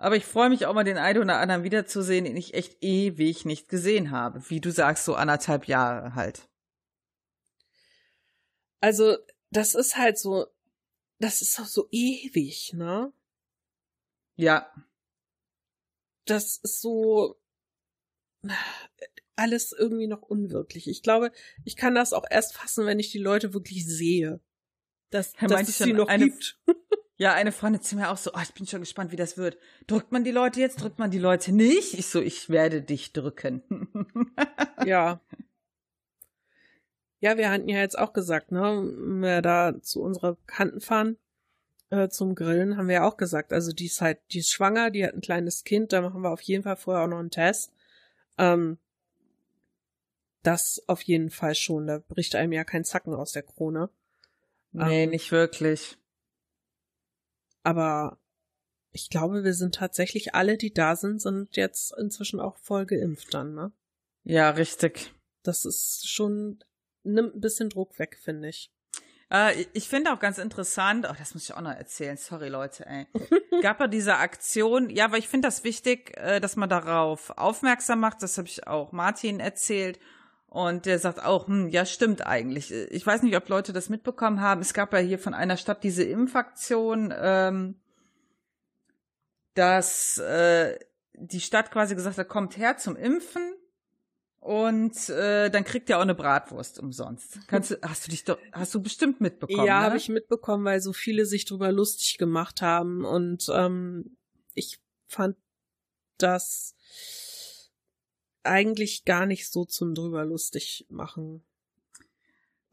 Aber ich freue mich auch mal, den einen oder anderen wiederzusehen, den ich echt ewig nicht gesehen habe. Wie du sagst, so anderthalb Jahre halt. Also, das ist halt so, das ist auch so ewig, ne? Ja. Das ist so alles irgendwie noch unwirklich. Ich glaube, ich kann das auch erst fassen, wenn ich die Leute wirklich sehe. Dass, ja, dass es sie noch eine, gibt. Ja, eine Freundin zu mir auch so, oh, ich bin schon gespannt, wie das wird. Drückt man die Leute jetzt, drückt man die Leute nicht? Ich so, ich werde dich drücken. (laughs) ja. Ja, wir hatten ja jetzt auch gesagt, ne, wenn wir da zu unserer Bekannten fahren, äh, zum Grillen, haben wir ja auch gesagt, also die ist halt, die ist schwanger, die hat ein kleines Kind, da machen wir auf jeden Fall vorher auch noch einen Test. Ähm, das auf jeden Fall schon, da bricht einem ja kein Zacken aus der Krone. Nee, ähm, nicht wirklich. Aber ich glaube, wir sind tatsächlich alle, die da sind, sind jetzt inzwischen auch voll geimpft dann, ne? Ja, richtig. Das ist schon, nimmt ein bisschen Druck weg, finde ich. Äh, ich finde auch ganz interessant, oh, das muss ich auch noch erzählen, sorry Leute, ey. (laughs) Gab ja diese Aktion, ja, weil ich finde das wichtig, äh, dass man darauf aufmerksam macht, das habe ich auch Martin erzählt. Und der sagt auch, hm, ja, stimmt eigentlich. Ich weiß nicht, ob Leute das mitbekommen haben. Es gab ja hier von einer Stadt diese Impfaktion, ähm, dass äh, die Stadt quasi gesagt hat, kommt her zum Impfen und äh, dann kriegt ihr auch eine Bratwurst umsonst. Kannst du, hast du dich doch, hast du bestimmt mitbekommen? Ja, ne? habe ich mitbekommen, weil so viele sich drüber lustig gemacht haben und ähm, ich fand das eigentlich gar nicht so zum drüber lustig machen.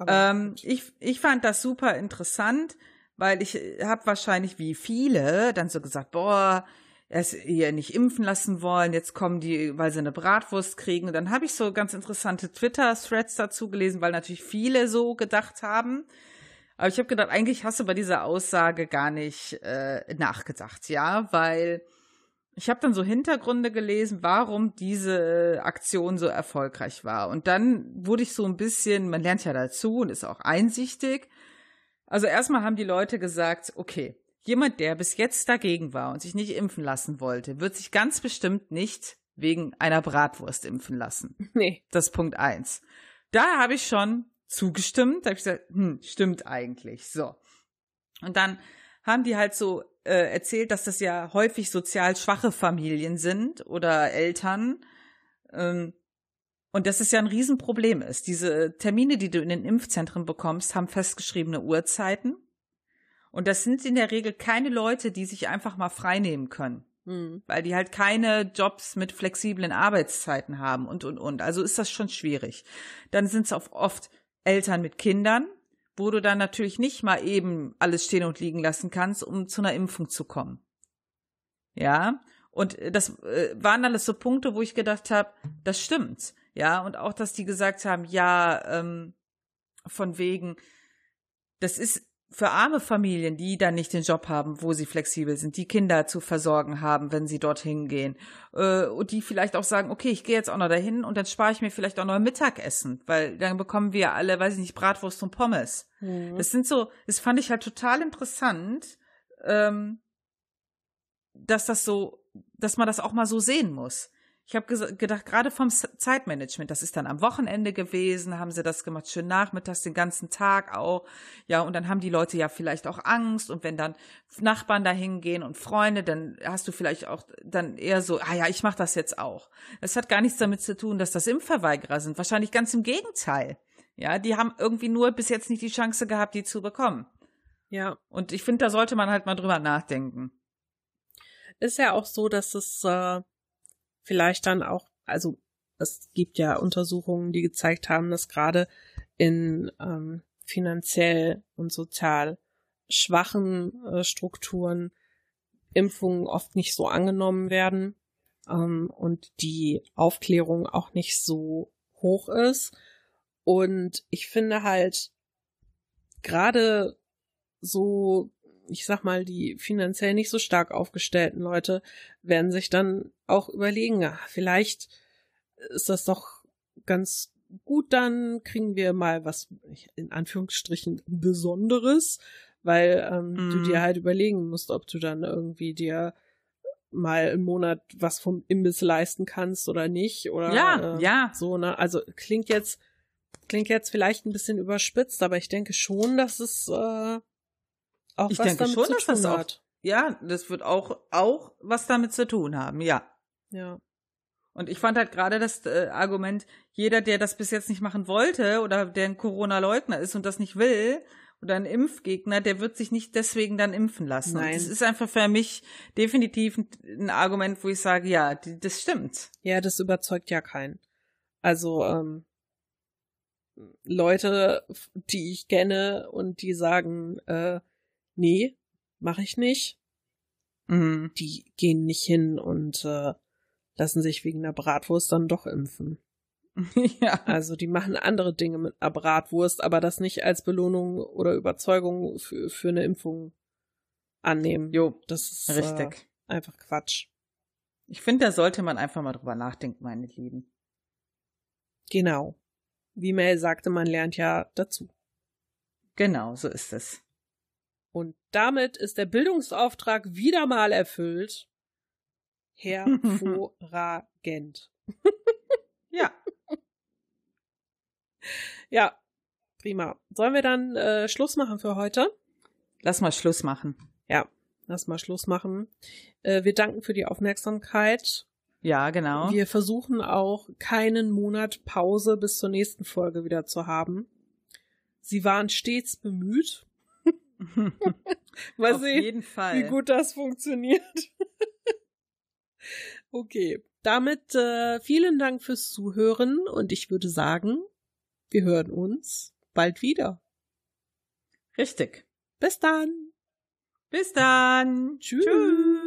Ähm, ich, ich fand das super interessant, weil ich habe wahrscheinlich wie viele dann so gesagt, boah, es ihr nicht impfen lassen wollen, jetzt kommen die, weil sie eine Bratwurst kriegen. Und dann habe ich so ganz interessante Twitter-Threads dazu gelesen, weil natürlich viele so gedacht haben. Aber ich habe gedacht, eigentlich hast du bei dieser Aussage gar nicht äh, nachgedacht, ja, weil ich habe dann so Hintergründe gelesen, warum diese Aktion so erfolgreich war. Und dann wurde ich so ein bisschen, man lernt ja dazu und ist auch einsichtig. Also erstmal haben die Leute gesagt, okay, jemand, der bis jetzt dagegen war und sich nicht impfen lassen wollte, wird sich ganz bestimmt nicht wegen einer Bratwurst impfen lassen. (laughs) Nee. Das ist Punkt eins. Da habe ich schon zugestimmt. Da habe ich gesagt, hm, stimmt eigentlich. So. Und dann haben die halt so äh, erzählt, dass das ja häufig sozial schwache Familien sind oder Eltern. Ähm, und dass es ja ein Riesenproblem ist. Diese Termine, die du in den Impfzentren bekommst, haben festgeschriebene Uhrzeiten. Und das sind in der Regel keine Leute, die sich einfach mal freinehmen können. Mhm. Weil die halt keine Jobs mit flexiblen Arbeitszeiten haben und, und, und. Also ist das schon schwierig. Dann sind es oft Eltern mit Kindern, wo du dann natürlich nicht mal eben alles stehen und liegen lassen kannst, um zu einer Impfung zu kommen. Ja, und das äh, waren alles so Punkte, wo ich gedacht habe, das stimmt. Ja, und auch, dass die gesagt haben, ja, ähm, von wegen, das ist für arme Familien, die dann nicht den Job haben, wo sie flexibel sind, die Kinder zu versorgen haben, wenn sie dorthin gehen, äh, und die vielleicht auch sagen, okay, ich gehe jetzt auch noch dahin und dann spare ich mir vielleicht auch noch ein Mittagessen, weil dann bekommen wir alle, weiß ich nicht, Bratwurst und Pommes. Mhm. Das sind so, das fand ich halt total interessant, ähm, dass das so, dass man das auch mal so sehen muss. Ich habe gedacht, gerade vom Zeitmanagement, das ist dann am Wochenende gewesen, haben sie das gemacht, schön nachmittags, den ganzen Tag auch. Ja, und dann haben die Leute ja vielleicht auch Angst. Und wenn dann Nachbarn da hingehen und Freunde, dann hast du vielleicht auch dann eher so, ah ja, ich mache das jetzt auch. Das hat gar nichts damit zu tun, dass das Impfverweigerer sind. Wahrscheinlich ganz im Gegenteil. Ja, die haben irgendwie nur bis jetzt nicht die Chance gehabt, die zu bekommen. Ja. Und ich finde, da sollte man halt mal drüber nachdenken. Ist ja auch so, dass es äh vielleicht dann auch, also es gibt ja Untersuchungen, die gezeigt haben, dass gerade in ähm, finanziell und sozial schwachen äh, Strukturen Impfungen oft nicht so angenommen werden ähm, und die Aufklärung auch nicht so hoch ist. Und ich finde halt gerade so ich sag mal, die finanziell nicht so stark aufgestellten Leute werden sich dann auch überlegen, ja, vielleicht ist das doch ganz gut, dann kriegen wir mal was in Anführungsstrichen Besonderes, weil ähm, mm. du dir mhm. halt überlegen musst, ob du dann irgendwie dir mal im Monat was vom Imbiss leisten kannst oder nicht oder ja, äh, ja. so ne also klingt jetzt klingt jetzt vielleicht ein bisschen überspitzt aber ich denke schon dass es äh, auch ich was denke damit schon zu dass tun das auch hat ja das wird auch auch was damit zu tun haben ja ja und ich fand halt gerade das äh, Argument, jeder, der das bis jetzt nicht machen wollte oder der ein Corona-Leugner ist und das nicht will oder ein Impfgegner, der wird sich nicht deswegen dann impfen lassen. Nein. Und das ist einfach für mich definitiv ein, ein Argument, wo ich sage, ja, die, das stimmt. Ja, das überzeugt ja keinen. Also ähm, Leute, die ich kenne und die sagen, äh, nee, mache ich nicht, Mhm. die gehen nicht hin und äh, lassen sich wegen der Bratwurst dann doch impfen. (laughs) ja. Also die machen andere Dinge mit einer Bratwurst, aber das nicht als Belohnung oder Überzeugung für, für eine Impfung annehmen. Jo, Das ist richtig. Äh, einfach Quatsch. Ich finde, da sollte man einfach mal drüber nachdenken, meine Lieben. Genau. Wie Mel sagte, man lernt ja dazu. Genau, so ist es. Und damit ist der Bildungsauftrag wieder mal erfüllt. Hervorragend. (laughs) Ja. (laughs) Ja, prima. Sollen wir dann äh, Schluss machen für heute? Lass mal Schluss machen. Ja, lass mal Schluss machen. Äh, wir danken für die Aufmerksamkeit. Ja, genau. Wir versuchen auch keinen Monat Pause bis zur nächsten Folge wieder zu haben. Sie waren stets bemüht. (laughs) Mal Auf sehen, jeden Fall. wie gut das funktioniert. (laughs) okay, damit äh, vielen Dank fürs Zuhören und ich würde sagen, wir hören uns bald wieder. Richtig. Bis dann. Bis dann. Tschüss. Tschüss.